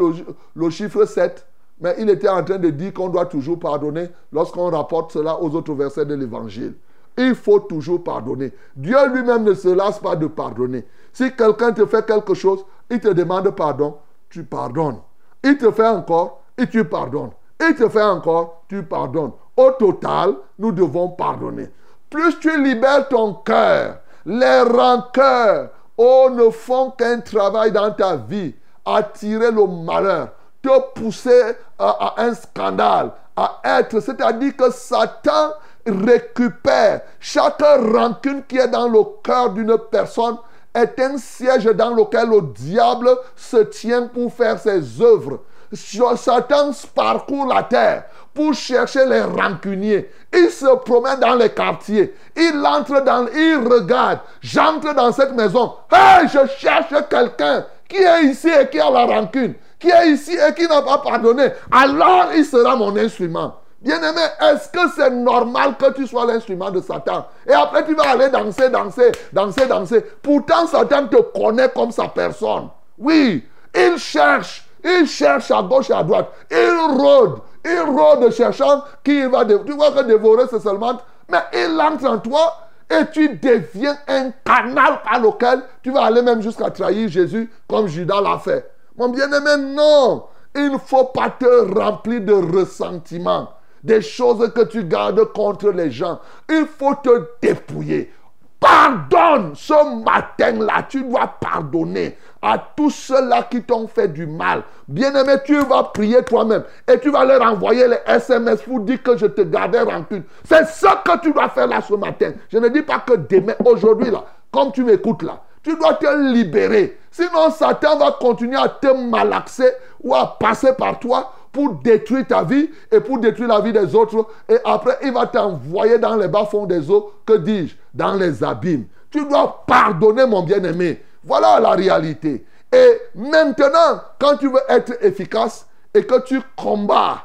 le, chiffre 7. Mais il était en train de dire qu'on doit toujours pardonner lorsqu'on rapporte cela aux autres versets de l'évangile. Il faut toujours pardonner. Dieu lui-même ne se lasse pas de pardonner. Si quelqu'un te fait quelque chose, il te demande pardon, tu pardonnes. Il te fait encore et tu pardonnes. Il te fait encore, tu pardonnes. Au total, nous devons pardonner. Plus tu libères ton cœur, les rancœurs, oh, ne font qu'un travail dans ta vie, attirer le malheur, te pousser à, à un scandale, à être, c'est-à-dire que Satan récupère chaque rancune qui est dans le cœur d'une personne est un siège dans lequel le diable se tient pour faire ses œuvres. Satan parcourt la terre pour chercher les rancuniers. Il se promène dans les quartiers. Il entre dans, il regarde. J'entre dans cette maison. Hey, je cherche quelqu'un qui est ici et qui a la rancune. Qui est ici et qui n'a pas pardonné. Alors il sera mon instrument. Bien-aimé, est-ce que c'est normal que tu sois l'instrument de Satan? Et après, tu vas aller danser, danser, danser, danser. Pourtant, Satan te connaît comme sa personne. Oui, il cherche, il cherche à gauche et à droite. Il rôde, il rôde cherchant qui va... Tu vois que dévorer, c'est seulement... Mais il entre en toi et tu deviens un canal par lequel tu vas aller même jusqu'à trahir Jésus comme Judas l'a fait. Mon bien-aimé, non. Il ne faut pas te remplir de ressentiment des choses que tu gardes contre les gens. Il faut te dépouiller. Pardonne ce matin-là. Tu dois pardonner à tous ceux-là qui t'ont fait du mal. Bien-aimé, tu vas prier toi-même et tu vas leur envoyer les SMS pour dire que je te gardais rancune. C'est ce que tu dois faire là ce matin. Je ne dis pas que demain, aujourd'hui là, comme tu m'écoutes là, tu dois te libérer. Sinon, Satan va continuer à te malaxer ou à passer par toi pour détruire ta vie et pour détruire la vie des autres. Et après, il va t'envoyer dans les bas-fonds des eaux, que dis-je, dans les abîmes. Tu dois pardonner, mon bien-aimé. Voilà la réalité. Et maintenant, quand tu veux être efficace et que tu combats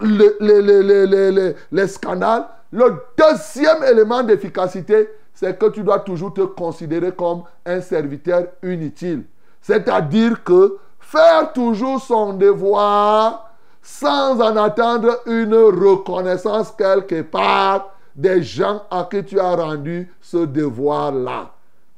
les, les, les scandales, le deuxième élément d'efficacité, c'est que tu dois toujours te considérer comme un serviteur inutile. C'est-à-dire que faire toujours son devoir sans en attendre une reconnaissance quelque part des gens à qui tu as rendu ce devoir-là.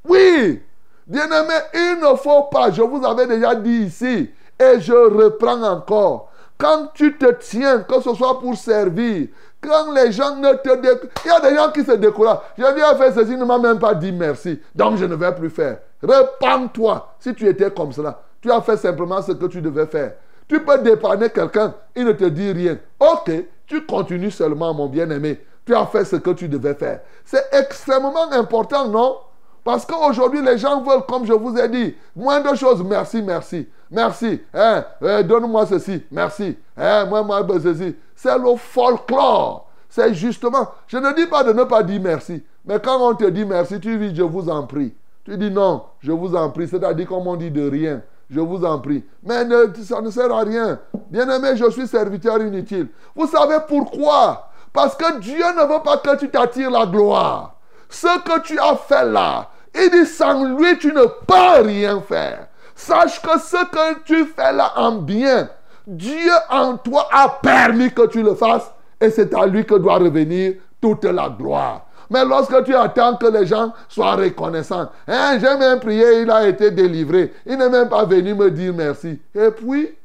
Oui, bien-aimé, il ne faut pas, je vous avais déjà dit ici, et je reprends encore, quand tu te tiens, que ce soit pour servir, quand les gens ne te découragent, il y a des gens qui se découragent. Je viens faire ceci, il ne m'a même pas dit merci, donc je ne vais plus faire. Repends-toi si tu étais comme cela. Tu as fait simplement ce que tu devais faire. Tu peux dépanner quelqu'un, il ne te dit rien. Ok, tu continues seulement, mon bien-aimé. Tu as fait ce que tu devais faire. C'est extrêmement important, non? Parce qu'aujourd'hui, les gens veulent, comme je vous ai dit, moins de choses. Merci, merci. Merci. Hein, euh, Donne-moi ceci. Merci. Hein, moi, moi, ben, ceci. C'est le folklore. C'est justement. Je ne dis pas de ne pas dire merci. Mais quand on te dit merci, tu dis je vous en prie. Tu dis non, je vous en prie. C'est-à-dire comme on dit de rien. Je vous en prie. Mais ça ne sert à rien. Bien-aimé, je suis serviteur inutile. Vous savez pourquoi? Parce que Dieu ne veut pas que tu t'attires la gloire. Ce que tu as fait là, il dit sans lui, tu ne peux rien faire. Sache que ce que tu fais là en bien, Dieu en toi a permis que tu le fasses et c'est à lui que doit revenir toute la gloire. Mais lorsque tu attends que les gens soient reconnaissants, hein, j'ai même prié, il a été délivré. Il n'est même pas venu me dire merci. Et puis,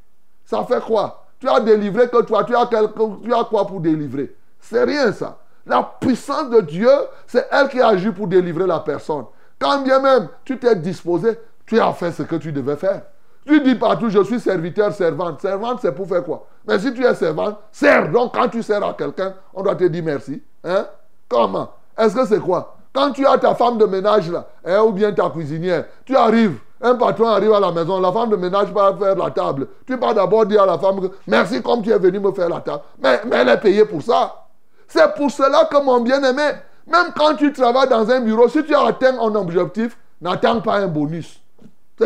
ça fait quoi? Tu as délivré que toi, tu as, tu as quoi pour délivrer? C'est rien ça. La puissance de Dieu, c'est elle qui agit pour délivrer la personne. Quand bien même tu t'es disposé, tu as fait ce que tu devais faire. Tu dis partout, je suis serviteur, servante. Servante, c'est pour faire quoi? Mais si tu es servante, sers. Donc quand tu sers à quelqu'un, on doit te dire merci. Hein? Comment? Est-ce que c'est quoi? Quand tu as ta femme de ménage là, hein, ou bien ta cuisinière, tu arrives, un patron arrive à la maison, la femme de ménage va faire la table. Tu vas d'abord dire à la femme merci comme tu es venu me faire la table. Mais, elle est payée pour ça. C'est pour cela que mon bien-aimé, même quand tu travailles dans un bureau, si tu as atteint un objectif, n'attends pas un bonus.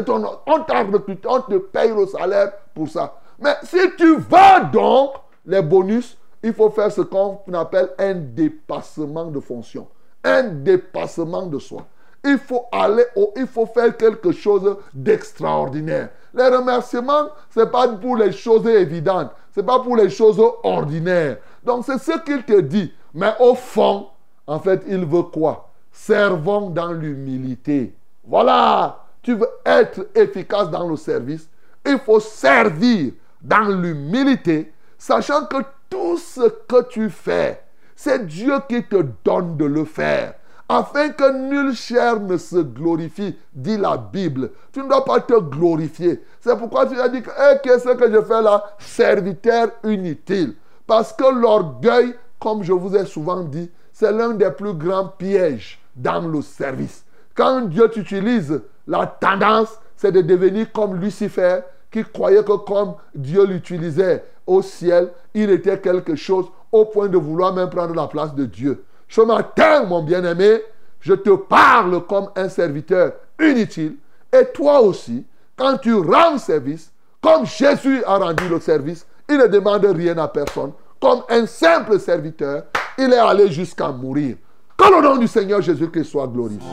Ton, on t'a recruté, on te paye le salaire pour ça. Mais si tu veux donc les bonus, il faut faire ce qu'on appelle un dépassement de fonction, un dépassement de soi. Il faut aller au, il faut faire quelque chose d'extraordinaire. Les remerciements, ce n'est pas pour les choses évidentes, ce n'est pas pour les choses ordinaires. Donc c'est ce qu'il te dit. Mais au fond, en fait, il veut quoi? Servons dans l'humilité. Voilà, tu veux être efficace dans le service, il faut servir dans l'humilité, sachant que tout ce que tu fais, c'est Dieu qui te donne de le faire. Afin que nulle chair ne se glorifie, dit la Bible. Tu ne dois pas te glorifier. C'est pourquoi tu as dit que eh, qu'est-ce que je fais là? Serviteur inutile. Parce que l'orgueil, comme je vous ai souvent dit, c'est l'un des plus grands pièges dans le service. Quand Dieu t'utilise, la tendance, c'est de devenir comme Lucifer, qui croyait que comme Dieu l'utilisait au ciel, il était quelque chose au point de vouloir même prendre la place de Dieu. Ce matin, mon bien-aimé, je te parle comme un serviteur inutile. Et toi aussi, quand tu rends service, comme Jésus a rendu le service, il ne demande rien à personne. Comme un simple serviteur, il est allé jusqu'à mourir. Que le nom du Seigneur Jésus-Christ soit glorifié.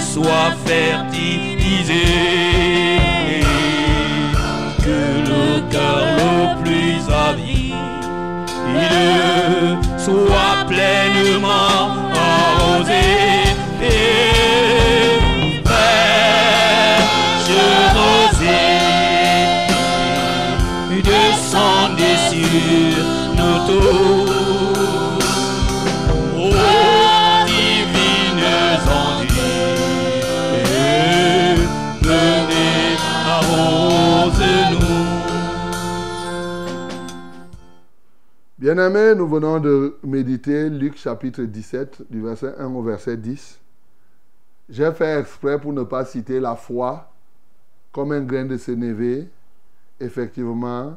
Soit fertilisé. Que le cœur le plus avide soit pleinement Bien-aimés, nous venons de méditer Luc chapitre 17, du verset 1 au verset 10. J'ai fait exprès pour ne pas citer la foi comme un grain de sénévé. Effectivement,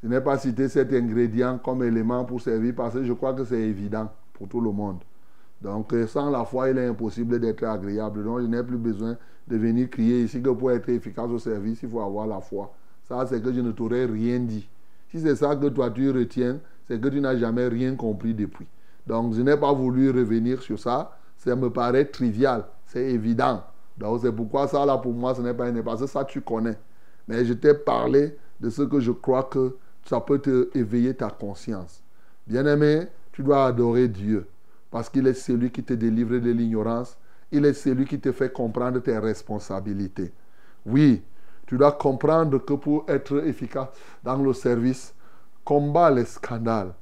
je n'ai pas cité cet ingrédient comme élément pour servir parce que je crois que c'est évident pour tout le monde. Donc, sans la foi, il est impossible d'être agréable. Donc, je n'ai plus besoin de venir crier ici que pour être efficace au service, il faut avoir la foi. Ça, c'est que je ne t'aurais rien dit. Si c'est ça que toi tu retiens, c'est que tu n'as jamais rien compris depuis. Donc, je n'ai pas voulu revenir sur ça. Ça me paraît trivial. C'est évident. Donc, c'est pourquoi ça, là, pour moi, ce n'est pas un Parce ça, tu connais. Mais je t'ai parlé de ce que je crois que ça peut te éveiller ta conscience. Bien-aimé, tu dois adorer Dieu. Parce qu'il est celui qui te délivre de l'ignorance. Il est celui qui te fait comprendre tes responsabilités. Oui, tu dois comprendre que pour être efficace dans le service, combat les scandales.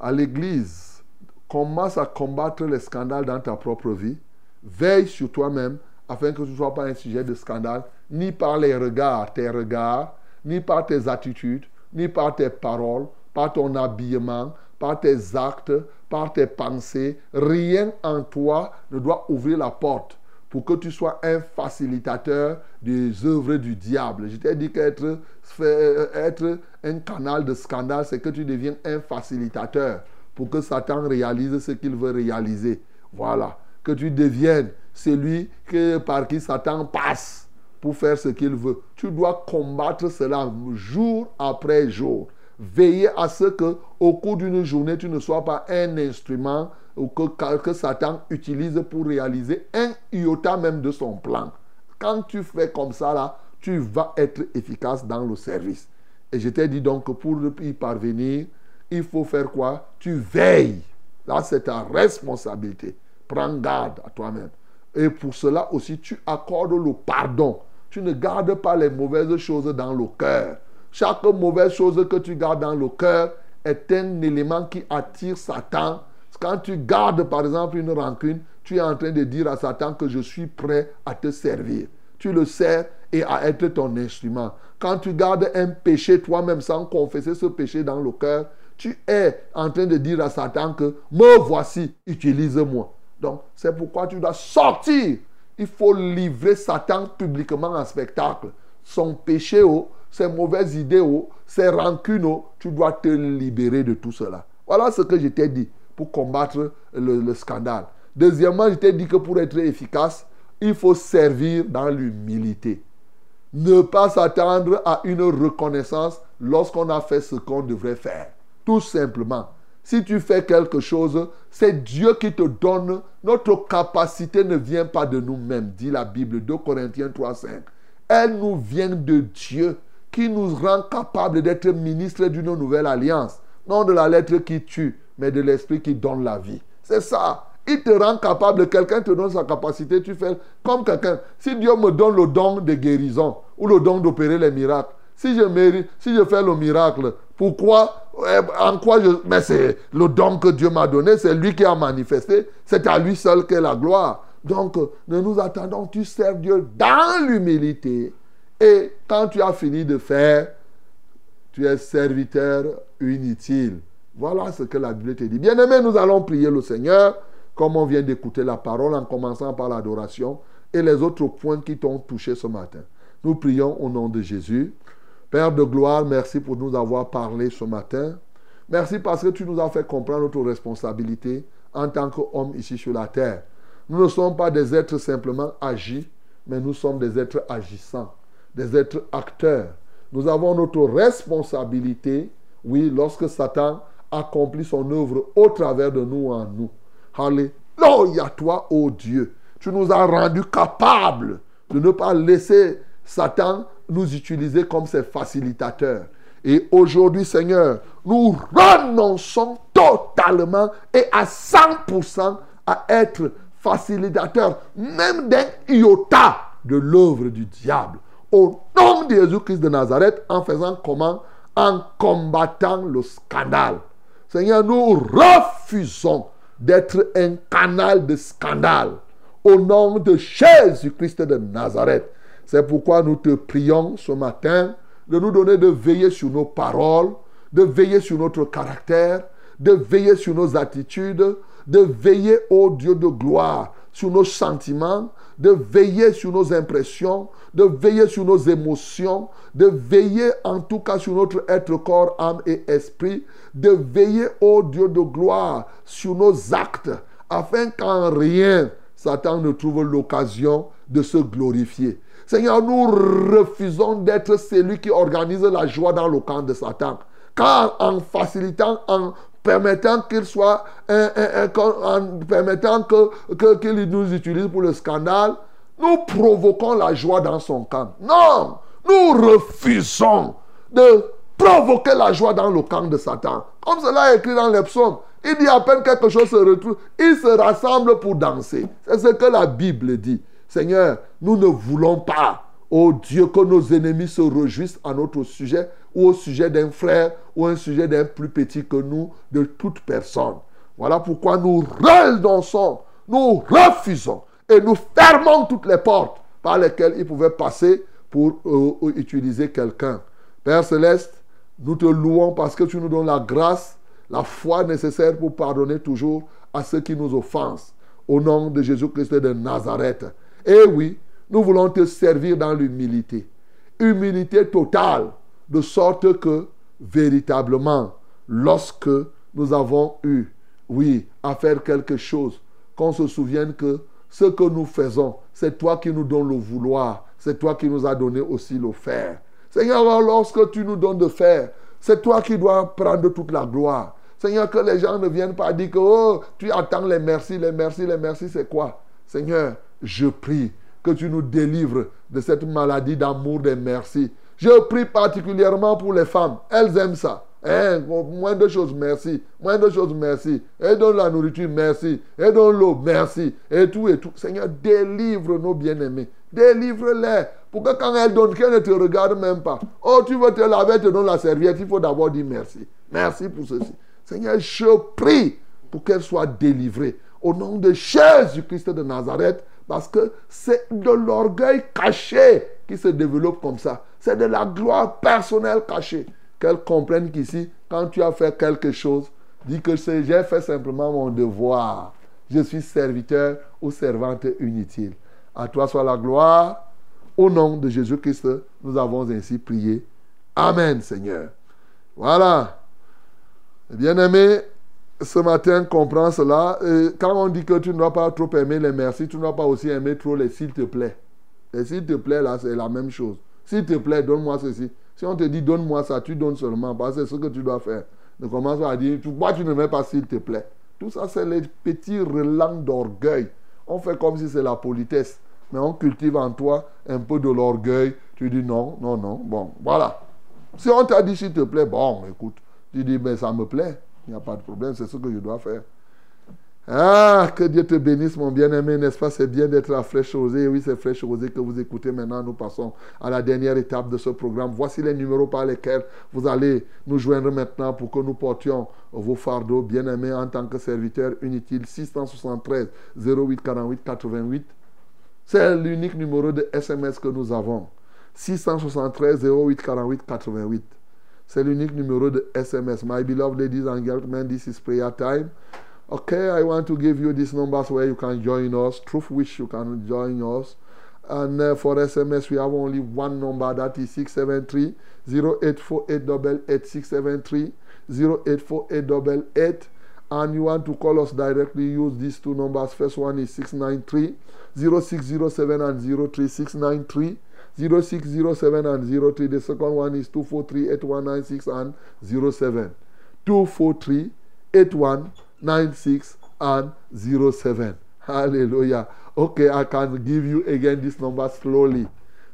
À l'église, commence à combattre les scandales dans ta propre vie. Veille sur toi-même afin que tu ne sois pas un sujet de scandale, ni par les regards, tes regards, ni par tes attitudes, ni par tes paroles, par ton habillement, par tes actes, par tes pensées. Rien en toi ne doit ouvrir la porte pour que tu sois un facilitateur des œuvres du diable. Je t'ai dit qu'être être un canal de scandale, c'est que tu deviens un facilitateur pour que Satan réalise ce qu'il veut réaliser. Voilà. Que tu deviennes celui que, par qui Satan passe pour faire ce qu'il veut. Tu dois combattre cela jour après jour. Veiller à ce que au cours d'une journée, tu ne sois pas un instrument que, que Satan utilise pour réaliser un iota même de son plan. Quand tu fais comme ça, là, tu vas être efficace dans le service. Et je t'ai dit donc que pour y parvenir, il faut faire quoi? Tu veilles. Là, c'est ta responsabilité. Prends garde à toi-même. Et pour cela aussi, tu accordes le pardon. Tu ne gardes pas les mauvaises choses dans le cœur. Chaque mauvaise chose que tu gardes dans le cœur est un élément qui attire Satan. Quand tu gardes par exemple une rancune, tu es en train de dire à Satan que je suis prêt à te servir. Tu le sers et à être ton instrument. Quand tu gardes un péché toi-même sans confesser ce péché dans le cœur, tu es en train de dire à Satan que me voici, utilise-moi. Donc c'est pourquoi tu dois sortir. Il faut livrer Satan publiquement en spectacle. Son péché, oh, ses mauvaises idées, oh, ses rancunes, oh, tu dois te libérer de tout cela. Voilà ce que je t'ai dit pour combattre le, le scandale. Deuxièmement, je t'ai dit que pour être efficace, il faut servir dans l'humilité. Ne pas s'attendre à une reconnaissance lorsqu'on a fait ce qu'on devrait faire. Tout simplement. Si tu fais quelque chose, c'est Dieu qui te donne. Notre capacité ne vient pas de nous-mêmes, dit la Bible, 2 Corinthiens 3, 5. Elle nous vient de Dieu qui nous rend capables d'être ministres d'une nouvelle alliance. Non de la lettre qui tue, mais de l'esprit qui donne la vie. C'est ça. Il te rend capable, quelqu'un te donne sa capacité, tu fais comme quelqu'un. Si Dieu me donne le don de guérison ou le don d'opérer les miracles, si je si je fais le miracle, pourquoi, en quoi je... Mais c'est le don que Dieu m'a donné, c'est lui qui a manifesté, c'est à lui seul qu'est la gloire. Donc, ne nous attendons, tu sers Dieu dans l'humilité. Et quand tu as fini de faire, tu es serviteur inutile. Voilà ce que la Bible te dit. Bien-aimés, nous allons prier le Seigneur, comme on vient d'écouter la parole, en commençant par l'adoration et les autres points qui t'ont touché ce matin. Nous prions au nom de Jésus. Père de gloire, merci pour nous avoir parlé ce matin. Merci parce que tu nous as fait comprendre notre responsabilité en tant qu'hommes ici sur la terre. Nous ne sommes pas des êtres simplement agis, mais nous sommes des êtres agissants, des êtres acteurs. Nous avons notre responsabilité, oui, lorsque Satan accomplit son œuvre au travers de nous en nous. Alléluia, toi, ô Dieu. Tu nous as rendus capables de ne pas laisser Satan nous utiliser comme ses facilitateurs. Et aujourd'hui, Seigneur, nous renonçons totalement et à 100% à être facilitateurs, même d'un iota de l'œuvre du diable. Au nom de Jésus-Christ de Nazareth, en faisant comment? En combattant le scandale. Seigneur, nous refusons d'être un canal de scandale. Au nom de Jésus-Christ de Nazareth. C'est pourquoi nous te prions ce matin de nous donner de veiller sur nos paroles, de veiller sur notre caractère, de veiller sur nos attitudes, de veiller au Dieu de gloire sur nos sentiments, de veiller sur nos impressions, de veiller sur nos émotions, de veiller en tout cas sur notre être, corps, âme et esprit, de veiller au Dieu de gloire sur nos actes, afin qu'en rien Satan ne trouve l'occasion de se glorifier. Seigneur, nous refusons d'être celui qui organise la joie dans le camp de Satan. Car en facilitant, en permettant qu'il que, qu'il nous utilise pour le scandale, nous provoquons la joie dans son camp. Non, nous refusons de provoquer la joie dans le camp de Satan. Comme cela est écrit dans les psaumes. Il dit à peine quelque chose se retrouve, il se rassemble pour danser. C'est ce que la Bible dit. Seigneur, nous ne voulons pas, oh Dieu, que nos ennemis se réjouissent à notre sujet ou au sujet d'un frère ou un sujet d'un plus petit que nous, de toute personne. Voilà pourquoi nous renonçons, nous refusons et nous fermons toutes les portes par lesquelles ils pouvaient passer pour euh, utiliser quelqu'un. Père céleste, nous te louons parce que tu nous donnes la grâce, la foi nécessaire pour pardonner toujours à ceux qui nous offensent. Au nom de Jésus-Christ de Nazareth. Eh oui, nous voulons te servir dans l'humilité. Humilité totale, de sorte que véritablement, lorsque nous avons eu, oui, à faire quelque chose, qu'on se souvienne que ce que nous faisons, c'est toi qui nous donnes le vouloir, c'est toi qui nous as donné aussi le faire. Seigneur, lorsque tu nous donnes de faire, c'est toi qui dois prendre toute la gloire. Seigneur, que les gens ne viennent pas dire que oh, tu attends les merci, les merci, les merci, c'est quoi? Seigneur, je prie que tu nous délivres de cette maladie d'amour des merci. Je prie particulièrement pour les femmes. Elles aiment ça. Hein, moins de choses, merci. Moins de choses, merci. Et donne la nourriture, merci. Et donne l'eau, merci. Et tout, et tout. Seigneur, délivre nos bien-aimés. Délivre-les. Pour que quand elles donnent, qu'elles ne te regardent même pas. Oh, tu veux te laver, te donne la serviette. Il faut d'abord dire merci. Merci pour ceci. Seigneur, je prie pour qu'elles soient délivrées. Au nom de Jésus-Christ de Nazareth, parce que c'est de l'orgueil caché qui se développe comme ça. C'est de la gloire personnelle cachée. Qu'elles comprennent qu'ici, quand tu as fait quelque chose, dis que j'ai fait simplement mon devoir. Je suis serviteur ou servante inutile. À toi soit la gloire. Au nom de Jésus-Christ, nous avons ainsi prié. Amen, Seigneur. Voilà. Bien-aimé, ce matin comprends cela. quand on dit que tu ne dois pas trop aimer les merci, tu ne dois pas aussi aimer trop les s'il te plaît. Et s'il te plaît, là, c'est la même chose. S'il te plaît, donne-moi ceci. Si on te dit donne-moi ça, tu donnes seulement, parce que c'est ce que tu dois faire. Ne commence pas à dire pourquoi tu ne mets pas s'il te plaît. Tout ça, c'est les petits relents d'orgueil. On fait comme si c'est la politesse. Mais on cultive en toi un peu de l'orgueil. Tu dis non, non, non. Bon, voilà. Si on t'a dit s'il te plaît, bon, écoute. Tu dis, mais ça me plaît. Il n'y a pas de problème, c'est ce que je dois faire. Ah, que Dieu te bénisse, mon bien-aimé, n'est-ce pas? C'est bien d'être à Fraîche Rosée. Oui, c'est Fraîche Rosée que vous écoutez maintenant. Nous passons à la dernière étape de ce programme. Voici les numéros par lesquels vous allez nous joindre maintenant pour que nous portions vos fardeaux, bien-aimés, en tant que serviteurs inutiles. 673 08 48 88. C'est l'unique numéro de SMS que nous avons. 673 08 48 88. C'est l'unique numéro de SMS. My beloved ladies and gentlemen, this is prayer time. Okay, I want to give you these numbers where you can join us, through which you can join us. And uh, for SMS, we have only one number that is 673 0848 673 0848 And you want to call us directly, use these two numbers. First one is 693 0607 and 03 693 0607 and 03. The second one is 243 8196 and 07. 243 8196 and 07. Hallelujah. Okay, I can give you again this number slowly.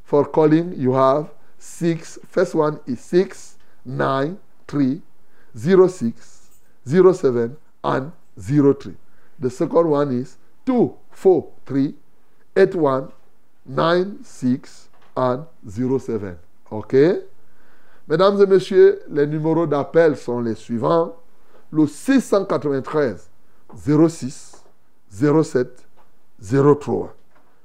For calling, you have six. First one is 6 9 3 06 07 and 03. The second one is 2 4 3 81 96 and 07. OK Mesdames et messieurs, les numéros d'appel sont les suivants. Le 693 06 07 03.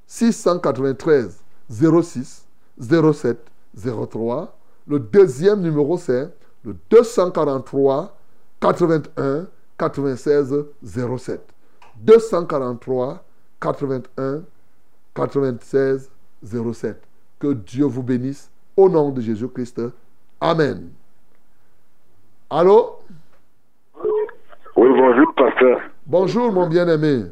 693 06 07 03. Le deuxième numéro, c'est le 243 81 96 07. 243 81 96 07. Que Dieu vous bénisse au nom de Jésus-Christ. Amen. Allô? Oui, bonjour, pasteur. Bonjour, mon bien-aimé.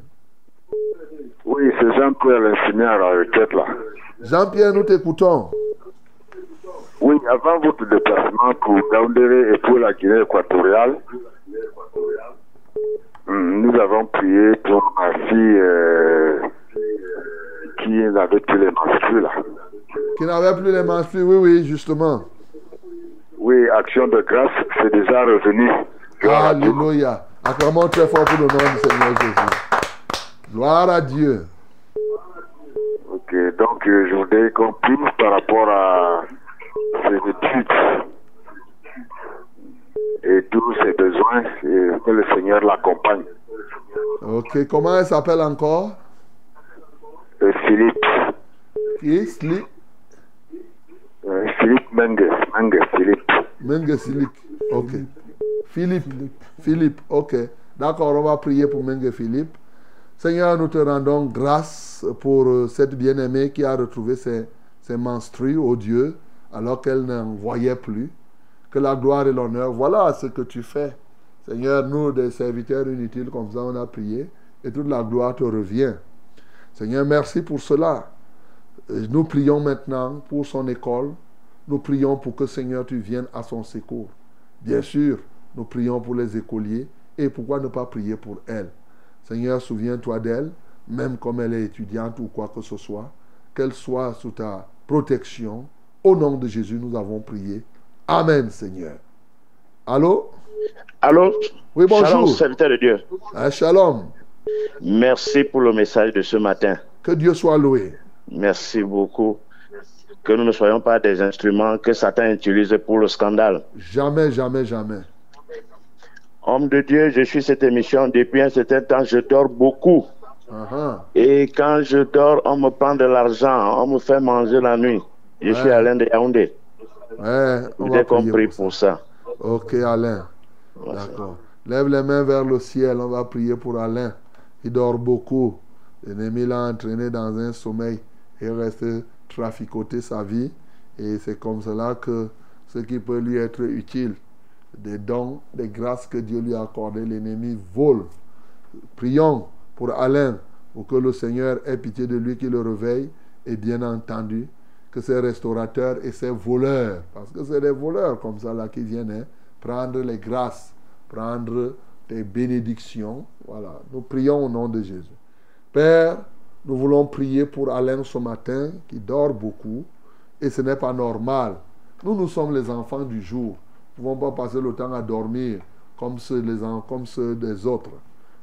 Oui, c'est Jean-Pierre l'infirmière à la requête, là. Jean-Pierre, nous t'écoutons. Oui, avant votre déplacement pour Gaoundéré et pour la Guinée équatoriale, hum, nous avons prié pour ma fille euh, qui n'avait plus les menstrues, là. Qui n'avait plus les menstrues, oui, oui, justement. Oui, action de grâce, c'est déjà revenu. Gloire. Alléluia. Acclamons très fort pour le nom du Seigneur Jésus. Gloire à Dieu. Ok, donc euh, je voudrais qu'on prie par rapport à ses études et tous ses besoins et que le Seigneur l'accompagne. Ok, comment elle s'appelle encore? Euh, Philippe, Qui est Sli- euh, Philippe Menges, Menges, Philippe. Menge Silik. Ok. Philippe. Philippe. Ok. D'accord, on va prier pour Menge Philippe. Seigneur, nous te rendons grâce pour euh, cette bien-aimée qui a retrouvé ses, ses menstrues, au Dieu, alors qu'elle n'en voyait plus. Que la gloire et l'honneur, voilà ce que tu fais. Seigneur, nous, des serviteurs inutiles comme ça, on a prié et toute la gloire te revient. Seigneur, merci pour cela. Euh, Nous prions maintenant pour son école. Nous prions pour que Seigneur, tu viennes à son secours. Bien sûr, nous prions pour les écoliers et pourquoi ne pas prier pour elle. Seigneur, souviens-toi d'elle, même comme elle est étudiante ou quoi que ce soit, qu'elle soit sous ta protection. Au nom de Jésus, nous avons prié. Amen, Seigneur. Allô? Allô? Oui, bonjour. Shalom, serviteur de Dieu. Ah, shalom. Merci pour le message de ce matin. Que Dieu soit loué. Merci beaucoup. Que nous ne soyons pas des instruments que Satan utilise pour le scandale. Jamais, jamais, jamais. Homme de Dieu, je suis cette émission depuis un certain temps. Je dors beaucoup. Ah. Et quand je dors, on me prend de l'argent. On me fait manger la nuit. Je Ouais. suis Alain de Yaoundé. Ouais, avez compris pour ça. Ok, Alain. D'accord. Lève les mains vers le ciel. On va prier pour Alain. Il dort beaucoup. L'ennemi l'a entraîné dans un sommeil. Il reste traficoter sa vie. Et c'est comme cela que ce qui peut lui être utile, des dons, des grâces que Dieu lui a accordées, l'ennemi vole. Prions pour Alain, pour que le Seigneur ait pitié de lui, qui le réveille. Et bien entendu, que ces restaurateurs et ces voleurs, parce que c'est des voleurs comme ça là qui viennent hein, prendre les grâces, prendre des bénédictions. Voilà, nous prions au nom de Jésus. Père, nous voulons prier pour Alain ce matin qui dort beaucoup et ce n'est pas normal. Nous, nous sommes les enfants du jour. Nous ne pouvons pas passer le temps à dormir comme ceux, des autres.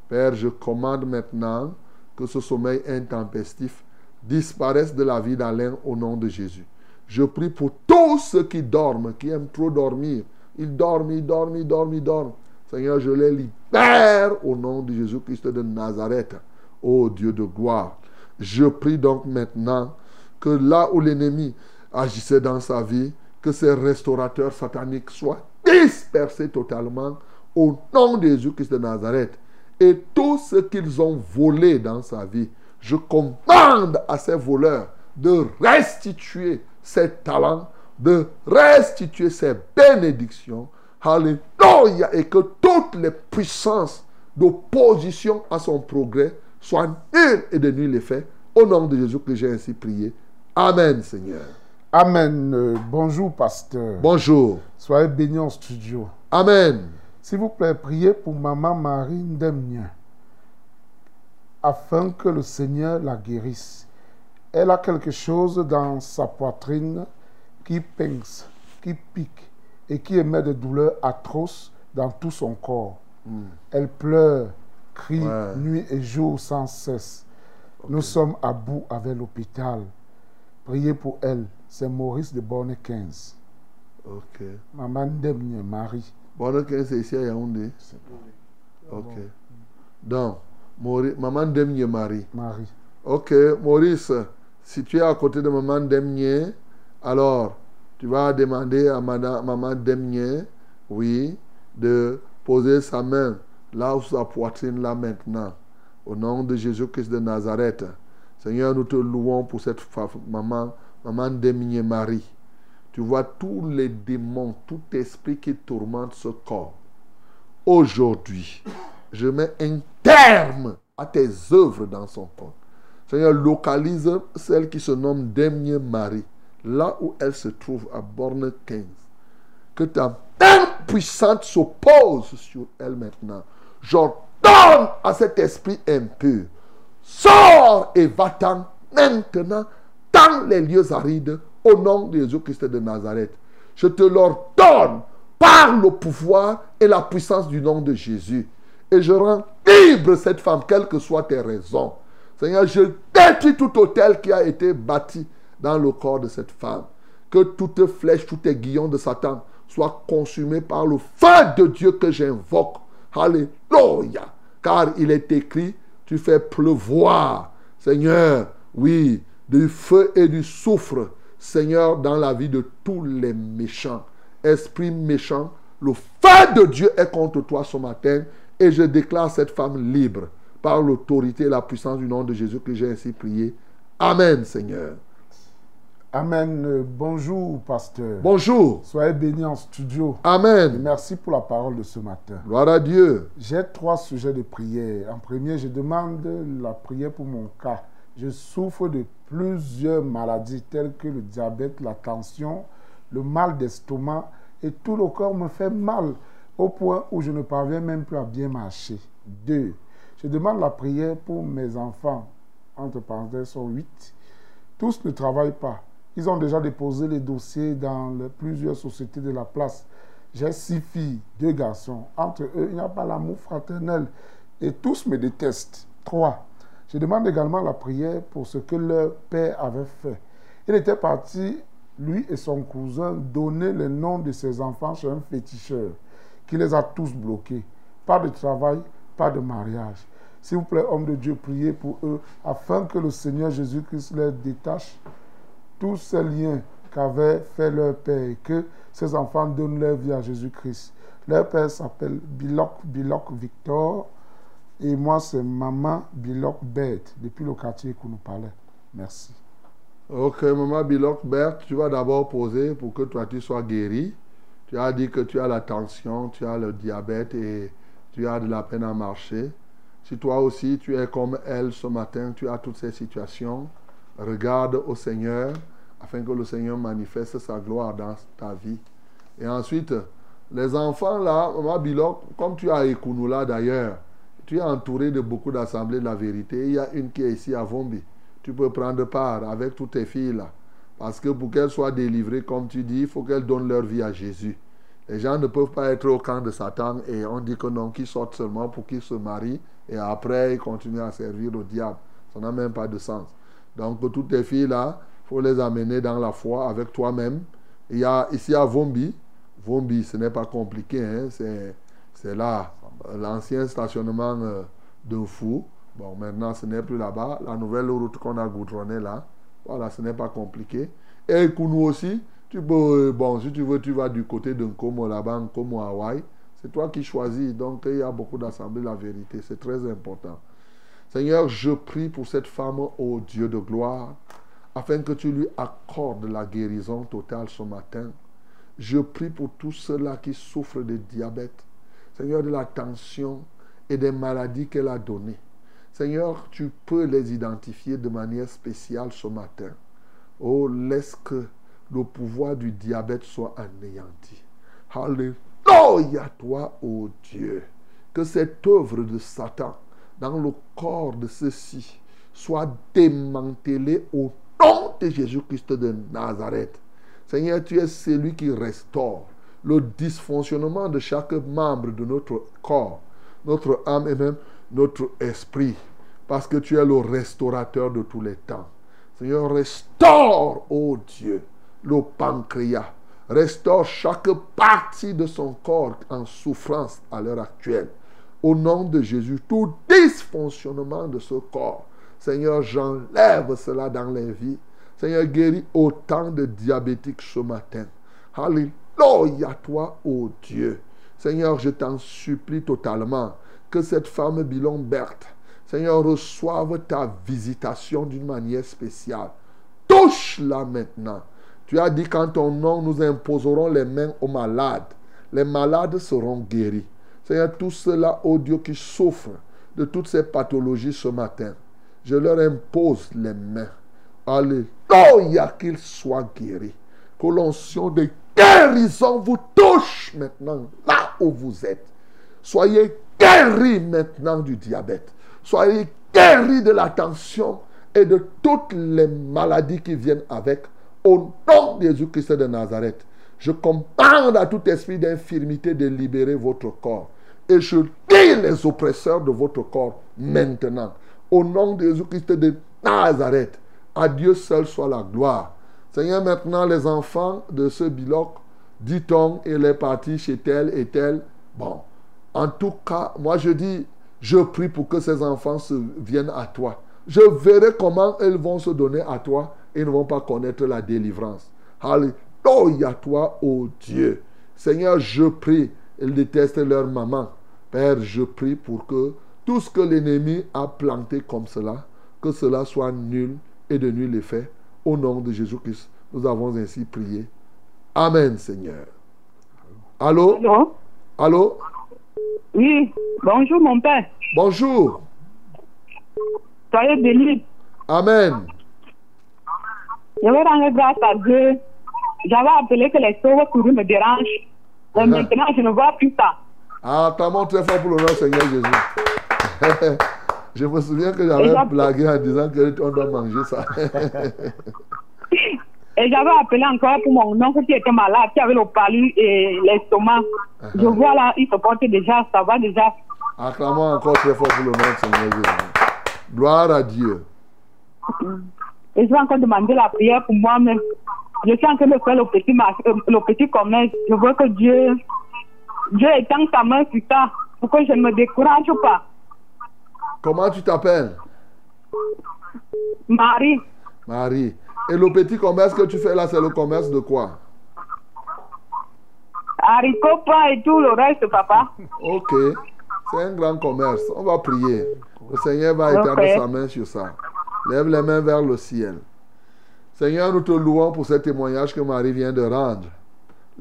Père, je commande maintenant que ce sommeil intempestif disparaisse de la vie d'Alain au nom de Jésus. Je prie pour tous ceux qui dorment, qui aiment trop dormir. Ils dorment, ils dorment, ils dorment, ils dorment. Seigneur, je les libère au nom de Jésus-Christ de Nazareth. Ô Dieu de gloire. Je prie donc maintenant que là où l'ennemi agissait dans sa vie, que ces restaurateurs sataniques soient dispersés totalement au nom de Jésus-Christ de Nazareth. Et tout ce qu'ils ont volé dans sa vie, je commande à ces voleurs de restituer ses talents, de restituer ses bénédictions. Alléluia. Et que toutes les puissances d'opposition à son progrès soient nulles et de nul effet. Au nom de Jésus que j'ai ainsi prié. Amen, Seigneur. Amen. Euh, bonjour, pasteur. Bonjour. Soyez bénis en studio. Amen. S'il vous plaît, priez pour maman Marie Ndemnia afin que le Seigneur la guérisse. Elle a quelque chose dans sa poitrine qui pince, qui pique et qui émet des douleurs atroces dans tout son corps. Elle pleure, crie Ouais. nuit et jour sans cesse. Nous sommes à bout avec l'hôpital. Priez pour elle. C'est Maurice de Borne 15. Ok. Maman Ndemnia Marie. Bon, ok, c'est ici à Yaoundé. Ok. Donc, Maurice, Maman Demnier Marie. Marie. Ok, Maurice, si tu es à côté de Maman Demnier, alors tu vas demander à Madame, Maman Demnier, oui, de poser sa main là où sa poitrine, là maintenant, au nom de Jésus-Christ de Nazareth. Seigneur, nous te louons pour cette maman, Maman Demnier Marie. Tu vois tous les démons, tout esprit qui tourmente ce corps. Aujourd'hui, je mets un terme à tes œuvres dans son corps. Seigneur, localise celle qui se nomme Demnier Marie, là où elle se trouve, à Borne 15. Que ta main puissante s'oppose sur elle maintenant. J'ordonne à cet esprit impur, sors et va-t'en maintenant dans les lieux arides au nom de Jésus-Christ de Nazareth. Je te l'ordonne par le pouvoir et la puissance du nom de Jésus. Et je rends libre cette femme, quelles que soient tes raisons. Seigneur, je détruis tout hôtel qui a été bâti dans le corps de cette femme. Que toute flèche, tout aiguillon de Satan soit consumé par le feu de Dieu que j'invoque. Alléluia. Car il est écrit, tu fais pleuvoir, Seigneur, oui, du feu et du soufre, Seigneur, dans la vie de tous les méchants. Esprit méchant, le feu de Dieu est contre toi ce matin et je déclare cette femme libre par l'autorité et la puissance du nom de Jésus que j'ai ainsi prié. Amen, Seigneur. Amen. Bonjour, pasteur. Bonjour. Soyez bénis en studio. Et Amen. merci pour la parole de ce matin. Gloire à Dieu. J'ai trois sujets de prière. En premier, je demande la prière pour mon cas. Je souffre de plusieurs maladies telles que le diabète, la tension, le mal d'estomac et tout le corps me fait mal au point où je ne parviens même plus à bien marcher. Deux, je demande la prière pour mes enfants. Entre parenthèses, sont huit. Tous ne travaillent pas. Ils ont déjà déposé les dossiers dans plusieurs sociétés de la place. J'ai six filles, deux garçons. Entre eux, il n'y a pas l'amour fraternel. Et tous me détestent. Trois. Je demande également la prière pour ce que leur père avait fait. Il était parti, lui et son cousin, donner les noms de ses enfants chez un féticheur qui les a tous bloqués. Pas de travail, pas de mariage. S'il vous plaît, homme de Dieu, priez pour eux afin que le Seigneur Jésus-Christ les détache tous ces liens qu'avait fait leur père et que ces enfants donnent leur vie à Jésus-Christ. Leur père s'appelle Biloc, Biloc Victor et moi c'est Maman Biloc Bête depuis le quartier que nous parlait. Merci. Ok, maman Biloc Berthe, tu vas d'abord poser pour que toi tu sois guéri. Tu as dit que tu as la tension, tu as le diabète et tu as de la peine à marcher. Si toi aussi tu es comme elle ce matin, tu as toutes ces situations, regarde au Seigneur afin que le Seigneur manifeste sa gloire dans ta vie. Et ensuite, les enfants là, maman Biloc, comme tu as Ekounoula d'ailleurs, tu es entouré de beaucoup d'assemblées de la vérité. Il y a une qui est ici à Vombi. Tu peux prendre part avec toutes tes filles là. Parce que pour qu'elles soient délivrées, comme tu dis, il faut qu'elles donnent leur vie à Jésus. Les gens ne peuvent pas être au camp de Satan et on dit que non, qu'ils sortent seulement pour qu'ils se marient et après ils continuent à servir au diable. Ça n'a même pas de sens. Donc toutes tes filles là, il faut les amener dans la foi avec toi-même. Il y a ici à Vombi, Vombi, ce n'est pas compliqué, hein, c'est, c'est là, l'ancien stationnement euh, de fou. Bon, maintenant ce n'est plus là-bas. La nouvelle route qu'on a goudronnée là, voilà, ce n'est pas compliqué. Et Kounou aussi, Tu peux, euh, bon, si tu veux, tu vas du côté de Nkomo là-bas, Nkomo Hawaï. C'est toi qui choisis. Donc, il y a beaucoup d'assemblées, la vérité. C'est très important. Seigneur, je prie pour cette femme, ô Dieu de gloire, afin que tu lui accordes la guérison totale ce matin. Je prie pour tous ceux-là qui souffrent de diabète. Seigneur, de la tension et des maladies qu'elle a données. Seigneur, tu peux les identifier de manière spéciale ce matin. Oh, laisse que le pouvoir du diabète soit anéanti. Alléluia, toi, ô Dieu. Que cette œuvre de Satan dans le corps de ceux-ci soit démantelée au nom de Jésus-Christ de Nazareth. Seigneur, tu es celui qui restaure le dysfonctionnement de chaque membre de notre corps, notre âme et même notre esprit, parce que tu es le restaurateur de tous les temps. Seigneur, restaure, ô Dieu, le pancréas. Restaure chaque partie de son corps en souffrance à l'heure actuelle. Au nom de Jésus, tout dysfonctionnement de ce corps, Seigneur, j'enlève cela dans les vies. Seigneur, guéris autant de diabétiques ce matin. Alléluia, toi, ô Dieu. Seigneur, je t'en supplie totalement que cette femme Bilon Berthe, Seigneur, reçoive ta visitation d'une manière spéciale. Touche-la maintenant. Tu as dit qu'en ton nom, nous imposerons les mains aux malades. Les malades seront guéris. Seigneur, tous ceux-là, ô Dieu, qui souffrent de toutes ces pathologies ce matin, je leur impose les mains. Alléluia, qu'ils soient guéris. Que l'onction de guérison vous touche maintenant, là où vous êtes. Soyez guéris maintenant du diabète. Soyez guéris de la tension et de toutes les maladies qui viennent avec. Au nom de Jésus-Christ de Nazareth, je commande à tout esprit d'infirmité de libérer votre corps. Et je dis les oppresseurs de votre corps maintenant. Au nom de Jésus-Christ de Nazareth, à Dieu seul soit la gloire. Seigneur, maintenant les enfants de ce biloc, dit-on, il est parti chez tel et tel. Bon, en tout cas, moi je dis, je prie pour que ces enfants se viennent à toi. Je verrai comment ils vont se donner à toi et ne vont pas connaître la délivrance. Alléluia, toi, ô Dieu. Seigneur, je prie, ils détestent leur maman. Père, je prie pour que tout ce que l'ennemi a planté comme cela, que cela soit nul et de nul effet. Au nom de Jésus-Christ, nous avons ainsi prié. Amen, Seigneur. Allô? Allô? Allô? Oui, bonjour mon père. Bonjour. Soyez béni. Amen. Je vais rendre grâce à Dieu. J'avais appelé que les sauves me dérangent. Mais maintenant, je ne vois plus ça. Ah, t'as montré fort pour le nom Seigneur Jésus. je me souviens que j'avais blagué en disant qu'on doit manger ça. Et j'avais appelé encore pour mon oncle qui était malade, qui avait le palu et l'estomac. Je vois là, il se porte déjà, ça va déjà. Acclamons encore très fort pour le nom de Seigneur Jésus. Gloire à Dieu. Et je vais encore demander la prière pour moi-même. Je suis en train de faire le petit, le petit commerce. Je vois que Dieu, Dieu étend sa main sur ça pour que je ne me décourage pas. Comment tu t'appelles? Marie. Marie. Et le petit commerce que tu fais là, c'est le commerce de quoi? Haricots, pain et tout le reste, papa. Ok. C'est un grand commerce. On va prier. Le Seigneur va étendre sa main sur ça. Lève les mains vers le ciel. Seigneur, nous te louons pour ce témoignage que Marie vient de rendre.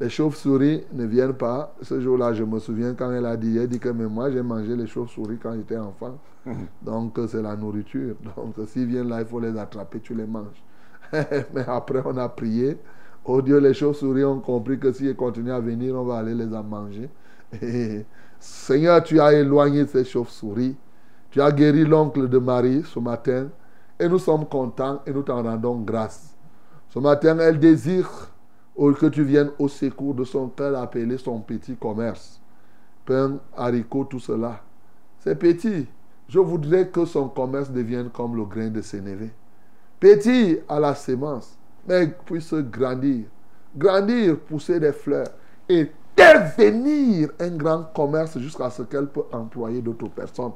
Les chauves-souris ne viennent pas. Ce jour-là, je me souviens quand elle a dit, elle dit que mais moi j'ai mangé les chauves-souris quand j'étais enfant. Donc c'est la nourriture. Donc s'ils viennent là, il faut les attraper, tu les manges. mais après, on a prié. Oh Dieu, les chauves-souris ont compris que s'ils continuent à venir, on va aller les en manger. Et, Seigneur, tu as éloigné ces chauves-souris. Tu as guéri l'oncle de Marie ce matin. Et nous sommes contents et nous t'en rendons grâce. Ce matin, elle désire que tu viennes au secours de son cœur appelé son petit commerce. Pain, haricots, tout cela. C'est petit. Je voudrais que son commerce devienne comme le grain de Sénévé. Petit à la sémence, mais puisse grandir. Grandir, pousser des fleurs et devenir un grand commerce jusqu'à ce qu'elle peut employer d'autres personnes.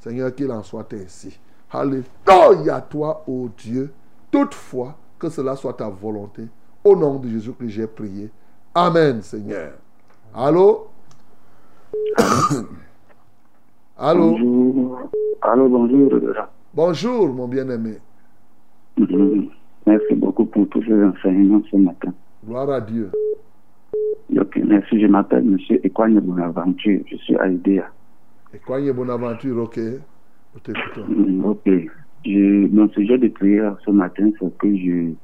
Seigneur, qu'il en soit ainsi. Alléluia, toi, ô Dieu. Toutefois, que cela soit ta volonté. Au nom de Jésus que j'ai prié. Amen, Seigneur. Allô? Allô? Bonjour. Allô, bonjour. Bonjour, mon bien-aimé. Mhm. Merci beaucoup pour tous ces enseignements ce matin. Gloire à Dieu. Ok, merci. Je m'appelle M. Ekwanye Bonaventure. Je suis à IDEA. Bonaventure, ok? Mhm, Ok. Je, mon sujet de prière ce matin, c'est que je,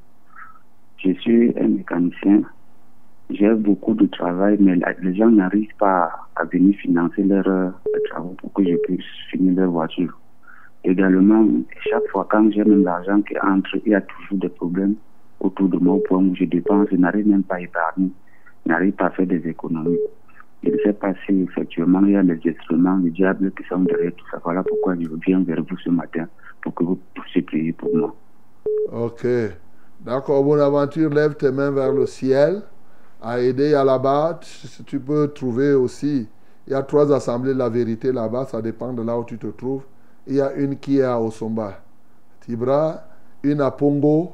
je suis un mécanicien. J'ai beaucoup de travail, mais les gens n'arrivent pas à venir financer leurs euh, travaux pour que je puisse finir leur voiture. Également, chaque fois quand j'ai même l'argent qui entre, il y a toujours des problèmes autour de moi au point où je dépense, je n'arrive même pas à épargner, je n'arrive pas à faire des économies. Je ne sais pas si effectivement il y a les instruments, le diable qui sont derrière tout ça. Voilà pourquoi je viens vers vous ce matin pour que vous puissiez prier pour moi. Ok. D'accord, Bonaventure, lève tes mains vers le ciel. À aider à là-bas, tu peux trouver aussi. Il y a trois assemblées de la vérité là-bas, ça dépend de là où tu te trouves. Il y a une qui est à Osomba, Tibra, une à Pongo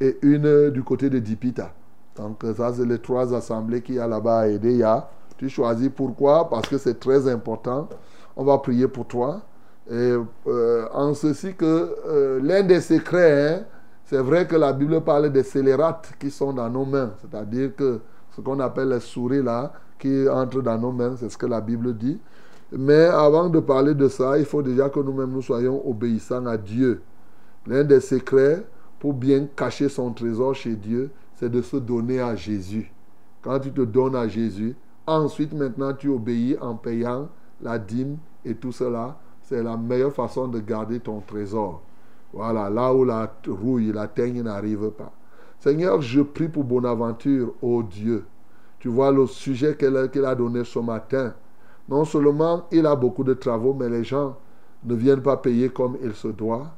et une du côté de Dipita. Donc, ça, c'est les trois assemblées qu'il y a là-bas à aider. Il y a. Tu choisis pourquoi? Parce que c'est très important. On va prier pour toi. Et, euh, en ceci que euh, l'un des secrets, hein, c'est vrai que la Bible parle des scélérates qui sont dans nos mains, c'est-à-dire que ce qu'on appelle les souris là, qui entrent dans nos mains, c'est ce que la Bible dit. Mais avant de parler de ça, il faut déjà que nous-mêmes nous soyons obéissants à Dieu. L'un des secrets pour bien cacher son trésor chez Dieu, c'est de se donner à Jésus. Quand tu te donnes à Jésus, ensuite maintenant tu obéis en payant la dîme et tout cela, c'est la meilleure façon de garder ton trésor. Voilà, là où la rouille, la teigne n'arrive pas. Seigneur, je prie pour Bonaventure, ô Dieu. Tu vois le sujet qu'il a donné ce matin. Non seulement il a beaucoup de travaux, mais les gens ne viennent pas payer comme il se doit.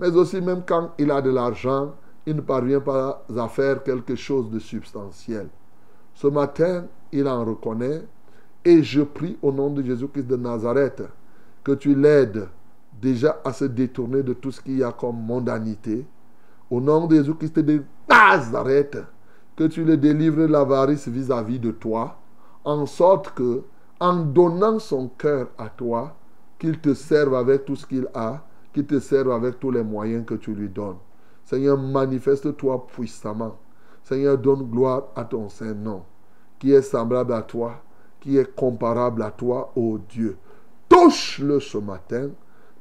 Mais aussi même quand il a de l'argent, il ne parvient pas à faire quelque chose de substantiel. Ce matin, il en reconnaît et je prie au nom de Jésus-Christ de Nazareth que tu l'aides déjà à se détourner de tout ce qu'il y a comme mondanité. Au nom de Jésus-Christ de Nazareth, que tu le délivres de l'avarice vis-à-vis de toi, en sorte que, en donnant son cœur à toi, qu'il te serve avec tout ce qu'il a, qu'il te serve avec tous les moyens que tu lui donnes. Seigneur, manifeste-toi puissamment. Seigneur, donne gloire à ton Saint-Nom, qui est semblable à toi, qui est comparable à toi, ô Dieu. Touche-le ce matin.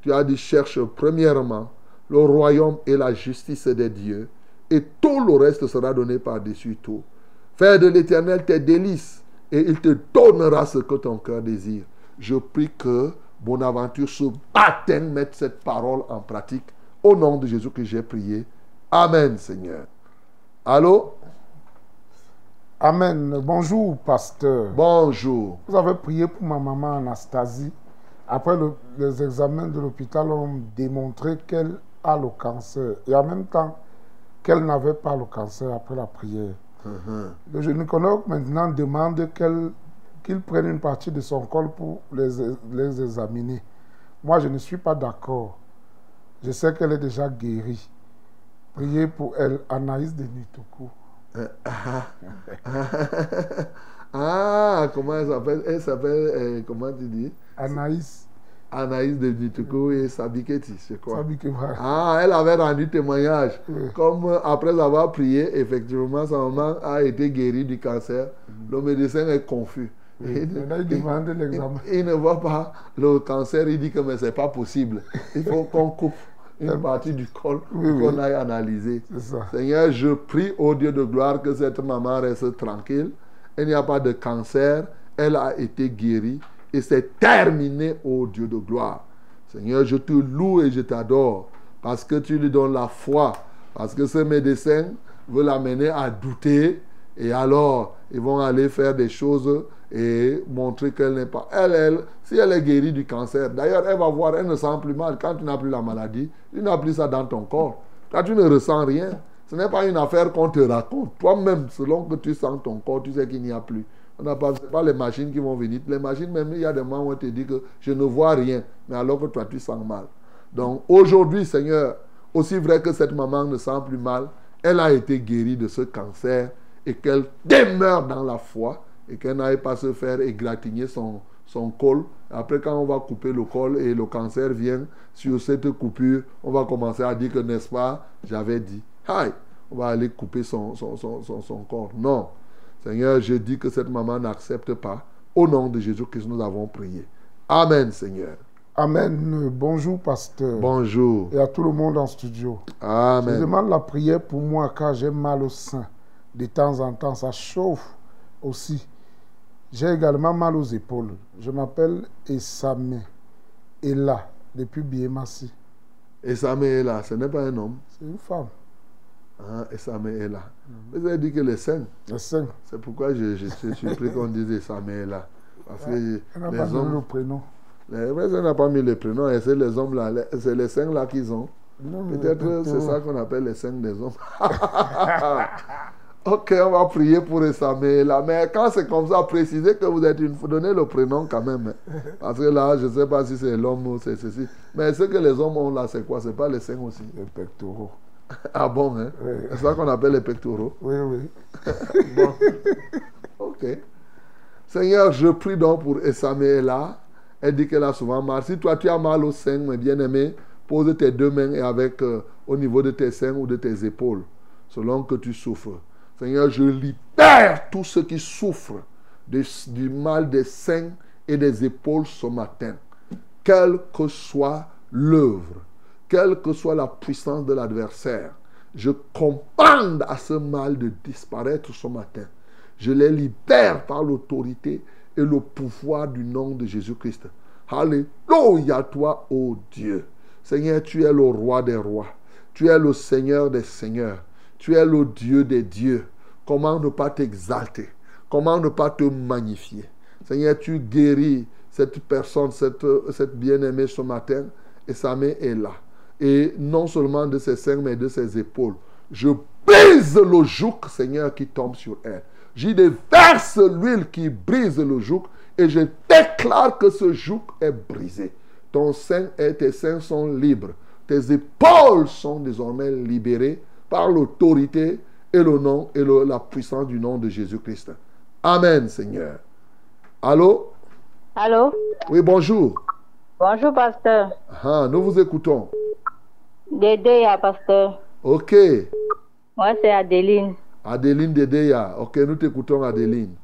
Tu as dit, cherche premièrement le royaume et la justice des dieux, et tout le reste sera donné par-dessus tout. Fais de l'éternel tes délices, et il te donnera ce que ton cœur désire. Je prie que Bonaventure ce matin mette cette parole en pratique. Au nom de Jésus que j'ai prié. Amen, Seigneur. Allô? Amen. Bonjour, pasteur. Bonjour. Vous avez prié pour ma maman Anastasie. Après le- les examens de l'hôpital ont démontré qu'elle a le cancer et en même temps qu'elle n'avait pas le cancer après la prière. Le gynécologue maintenant demande qu'elle- qu'il prenne une partie de son col pour les, les examiner. Moi, je ne suis pas d'accord. Je sais qu'elle est déjà guérie. Priez pour elle, Anaïs de Nitoko. Ah, comment elle s'appelle? Elle s'appelle, euh, comment tu dis? Anaïs. Anaïs de Nituko et Sabiketi, c'est quoi? Sabi que voilà. Ah, elle avait rendu témoignage. Oui. Comme euh, après avoir prié, effectivement, sa maman a été guérie du cancer. Le médecin est confus. Oui. Il, demande l'examen. il- il ne voit pas le cancer. Il dit que mais c'est pas possible. Il faut qu'on coupe une partie du col Oui, qu'on aille analyser. Ça. Seigneur, je prie au Dieu de gloire que cette maman reste tranquille. Il n'y a pas de cancer. Elle a été guérie. Et c'est terminé au Dieu de gloire. Seigneur, je te loue et je t'adore. Parce que tu lui donnes la foi. Parce que ce médecin veut l'amener à douter. Et alors, ils vont aller faire des choses et montrer qu'elle n'est pas. Elle, elle, si elle est guérie du cancer, d'ailleurs, elle va voir, elle ne sent plus mal. Quand tu n'as plus la maladie, tu n'as plus ça dans ton corps. Quand tu ne ressens rien, ce n'est pas une affaire qu'on te raconte. Toi-même, selon que tu sens ton corps, tu sais qu'il n'y a plus. On n'a pas, pas les machines qui vont venir. Les machines, même, il y a des moments où on te dit que je ne vois rien, mais alors que toi, tu sens mal. Donc, aujourd'hui, Seigneur, aussi vrai que cette maman ne sent plus mal, elle a été guérie de ce cancer et qu'elle demeure dans la foi et qu'elle n'aille pas se faire égratigner son, son col. Après, quand on va couper le col et le cancer vient sur cette coupure, on va commencer à dire que, n'est-ce pas, j'avais dit, Aïe, on va aller couper son, son, son, son, corps. Non. Seigneur, je dis que cette maman n'accepte pas. Au nom de Jésus-Christ, nous avons prié. Amen, Seigneur. Amen. Bonjour, pasteur. Bonjour. Et à tout le monde en studio. Amen. Je demande la prière pour moi car j'ai mal au sein. De temps en temps, ça chauffe aussi. J'ai également mal aux épaules. Je m'appelle Esame. Et là, depuis Biemassi. Esame est là, ce n'est pas un homme. C'est une femme. Ah, Esame est là. Vous avez dit que les saints. Les saints. C'est pourquoi je, je suis surpris qu'on dise Esame est là. Parce que Elle n'a les pas hommes. le prénom. Les n'a pas mis le prénom et c'est les hommes là, c'est les cinq là qu'ils ont. Peut-être c'est ça qu'on appelle les cinq des hommes. ok, on va prier pour Essamé là. Mais quand c'est comme ça, précisez que vous êtes une. faut donner le prénom quand même. hein. Parce que là, je ne sais pas si c'est l'homme ou c'est ceci. Mais ce que les hommes ont là, c'est quoi? C'est pas les cinq aussi. Les pectoraux. Ah bon, hein? Oui. C'est ça qu'on appelle les pectoraux. Oui, oui. Bon. Ok. Seigneur, je prie donc pour Essamé là. Elle dit qu'elle a souvent mal. Si toi tu as mal au sein, mes bien-aimés, pose tes deux mains et avec euh, au niveau de tes seins ou de tes épaules, selon que tu souffres. Seigneur, je libère tous ceux qui souffrent de- du mal des seins et des épaules ce matin. Quelle que soit l'œuvre, quelle que soit la puissance de l'adversaire, je commande à ce mal de disparaître ce matin. Je les libère par l'autorité et le pouvoir du nom de Jésus-Christ. Alléluia toi, ô Dieu. Seigneur, tu es le roi des rois. Tu es le Seigneur des seigneurs. Tu es le Dieu des dieux. Comment ne pas t'exalter? Comment ne pas te magnifier? Seigneur, tu guéris cette personne, cette, cette bien-aimée ce matin, et sa main est là. Et non seulement de ses seins, mais de ses épaules. Je brise le joug, Seigneur, qui tombe sur elle. J'y déverse l'huile qui brise le joug et je déclare que ce joug est brisé. Ton sein et tes seins sont libres. Tes épaules sont désormais libérées par l'autorité et le nom et le- la puissance du nom de Jésus-Christ. Amen, Seigneur. Allô? Allô? Oui, bonjour. Bonjour, pasteur. Ah, nous vous écoutons. Dédé, à pasteur. Ok. Moi, c'est Adeline. Adeline Dedeya. Ok, nous t'écoutons, Adeline.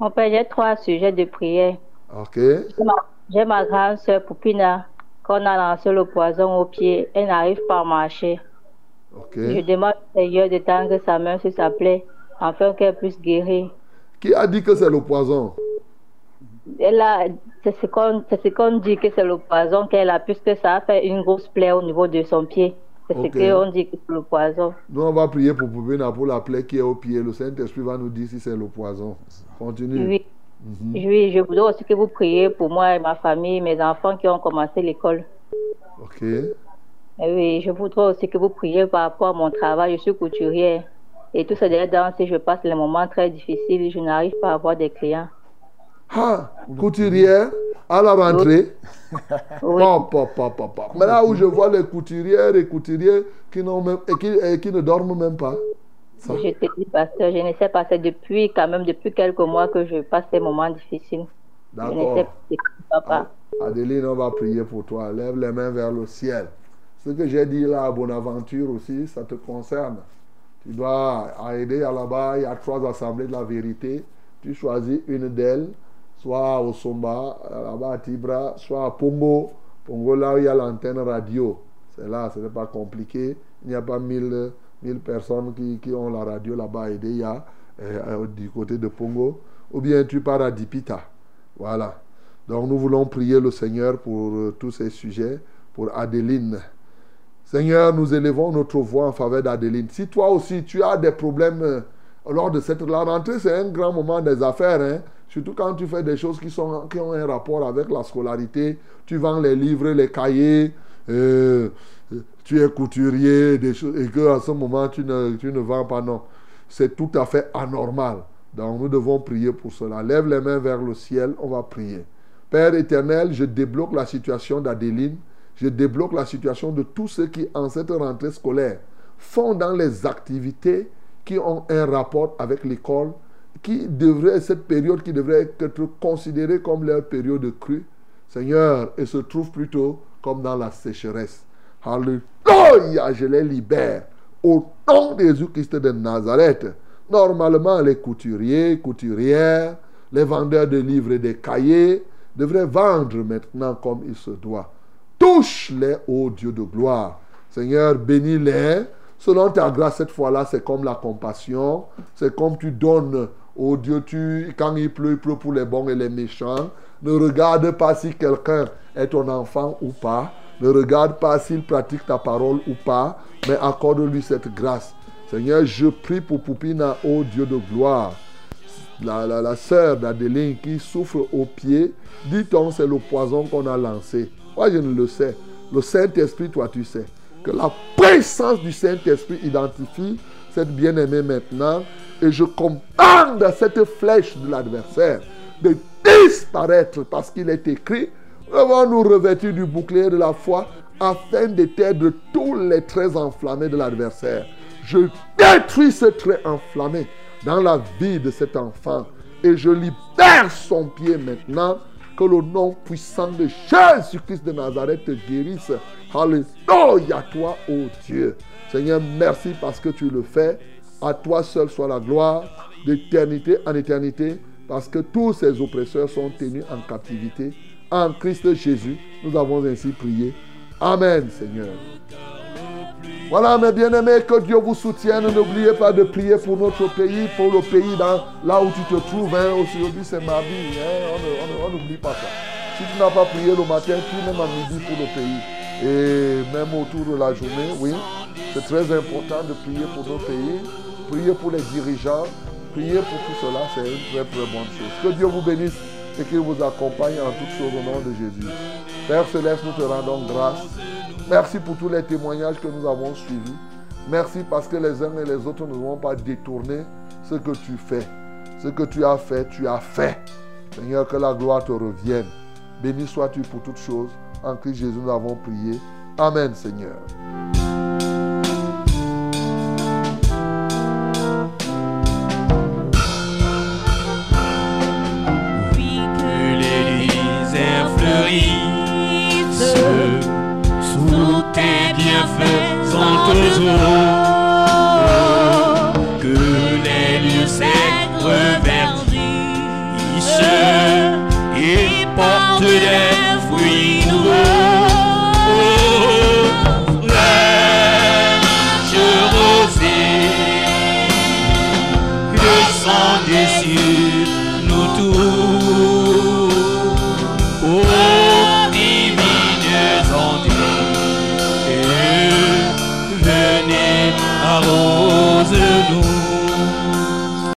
Mon père, j'ai trois sujets de prière. Ok. J'ai ma- J'ai ma grande soeur Poupina, qu'on a lancé le poison au pied. Elle n'arrive pas à marcher. Ok. Je demande au Seigneur de tendre sa main sur sa plaie, afin qu'elle puisse guérir. Qui a dit que c'est le poison? Elle a, c'est ce qu'on c'est ce qu'on dit que c'est le poison qu'elle a, puisque ça a fait une grosse plaie au niveau de son pied. C'est Ok. ce qu'on dit que c'est le poison. Nous, on va prier pour Poupina pour la plaie qui est au pied. Le Saint-Esprit va nous dire si c'est le poison. Continue. Oui. Mhm. Oui, je voudrais aussi que vous priez pour moi et ma famille, mes enfants qui ont commencé l'école. Ok. Et oui, je voudrais aussi que vous priez par rapport à mon travail. Je suis couturière. Et tout dernier temps, si je passe les moments très difficiles, je n'arrive pas à avoir des clients. Ah, couturière à la rentrée. Oui. Pop, pop, pop. Mais là où je vois les couturières et couturiers qui, même, et qui, et qui ne dorment même pas. Ça. Je te dis, pasteur, je ne sais pas, c'est depuis quand même depuis quelques mois que je passe ces moments difficiles. D'accord. pas. Adeline, on va prier pour toi. Lève les mains vers le ciel. Ce que j'ai dit là à Bonaventure aussi, ça te concerne. Tu dois aider à là-bas. Il y a trois assemblées de la vérité. Tu choisis une d'elles, soit au Somba, là-bas à Tibra, soit à Pongo. Pongo, là où il y a l'antenne radio. C'est là, ce n'est pas compliqué. Il n'y a pas mille, mille personnes qui, qui ont la radio là-bas à aider. Il y a euh, du côté de Pongo. Ou bien tu pars à Dipita. Voilà. Donc nous voulons prier le Seigneur pour euh, tous ces sujets, pour Adeline. Seigneur, nous élevons notre voix en faveur d'Adeline. Si toi aussi tu as des problèmes euh, lors de cette la rentrée, c'est un grand moment des affaires. hein. Surtout quand tu fais des choses qui, sont, qui ont un rapport avec la scolarité. Tu vends les livres, les cahiers, euh, euh, tu es couturier, et qu'à ce moment tu ne, tu ne vends pas. Non, c'est tout à fait anormal. Donc nous devons prier pour cela. Lève les mains vers le ciel, on va prier. Père éternel, je débloque la situation d'Adeline. Je débloque la situation de tous ceux qui, en cette rentrée scolaire, font dans les activités qui ont un rapport avec l'école, qui devrait, cette période qui devrait être considérée comme leur période de crue, Seigneur, et se trouve plutôt comme dans la sécheresse. Alléluia, je les libère. Au nom de Jésus-Christ de Nazareth. Normalement, les couturiers, couturières, les vendeurs de livres et des cahiers devraient vendre maintenant comme il se doit. Touche-les, ô Dieu de gloire. Seigneur, bénis-les. Selon ta grâce, cette fois-là, c'est comme la compassion. C'est comme tu donnes, ô Dieu, tu, quand il pleut, il pleut pour les bons et les méchants. Ne regarde pas si quelqu'un est ton enfant ou pas. Ne regarde pas s'il pratique ta parole ou pas. Mais accorde-lui cette grâce. Seigneur, je prie pour Poupina, ô Dieu de gloire. La, la, la sœur d'Adeline qui souffre au pied, dit-on, c'est le poison qu'on a lancé. Moi, je ne le sais. Le Saint-Esprit, toi, tu sais. Que la puissance du Saint-Esprit identifie cette bien-aimée maintenant. Et je commande à cette flèche de l'adversaire de disparaître parce qu'il est écrit, devons nous revêtir du bouclier de la foi afin d'éteindre tous les traits enflammés de l'adversaire? Je détruis ce trait enflammé dans la vie de cet enfant et je libère son pied maintenant. Que le nom puissant de Jésus-Christ de Nazareth te guérisse. Alléluia, toi, ô Dieu. Seigneur, merci parce que tu le fais. À toi seul soit la gloire d'éternité en éternité parce que tous ces oppresseurs sont tenus en captivité. En Christ Jésus, nous avons ainsi prié. Amen, Seigneur. Voilà, mes bien-aimés, que Dieu vous soutienne. N'oubliez pas de prier pour notre pays, pour le pays dans, là où tu te trouves. Aujourd'hui, c'est mardi. Hein. On n'oublie pas ça. Si tu n'as pas prié le matin, prie même à midi pour le pays. Et même autour de la journée, oui, c'est très important de prier pour nos pays, prier pour les dirigeants, prier pour tout cela, c'est une très très bonne chose. Que Dieu vous bénisse et qu'il vous accompagne en toutes choses au nom de Jésus. Père Céleste, nous te rendons grâce. Merci pour tous les témoignages que nous avons suivis. Merci parce que les uns et les autres ne vont pas détourner ce que tu fais. Ce que tu as fait, tu as fait. Seigneur, que la gloire te revienne. Béni sois-tu pour toutes choses. En Christ Jésus, nous avons prié. Amen, Seigneur. Oui, que les déserts fleurissent sous tes bienfaisantes eaux. Que les lieux secs et portent des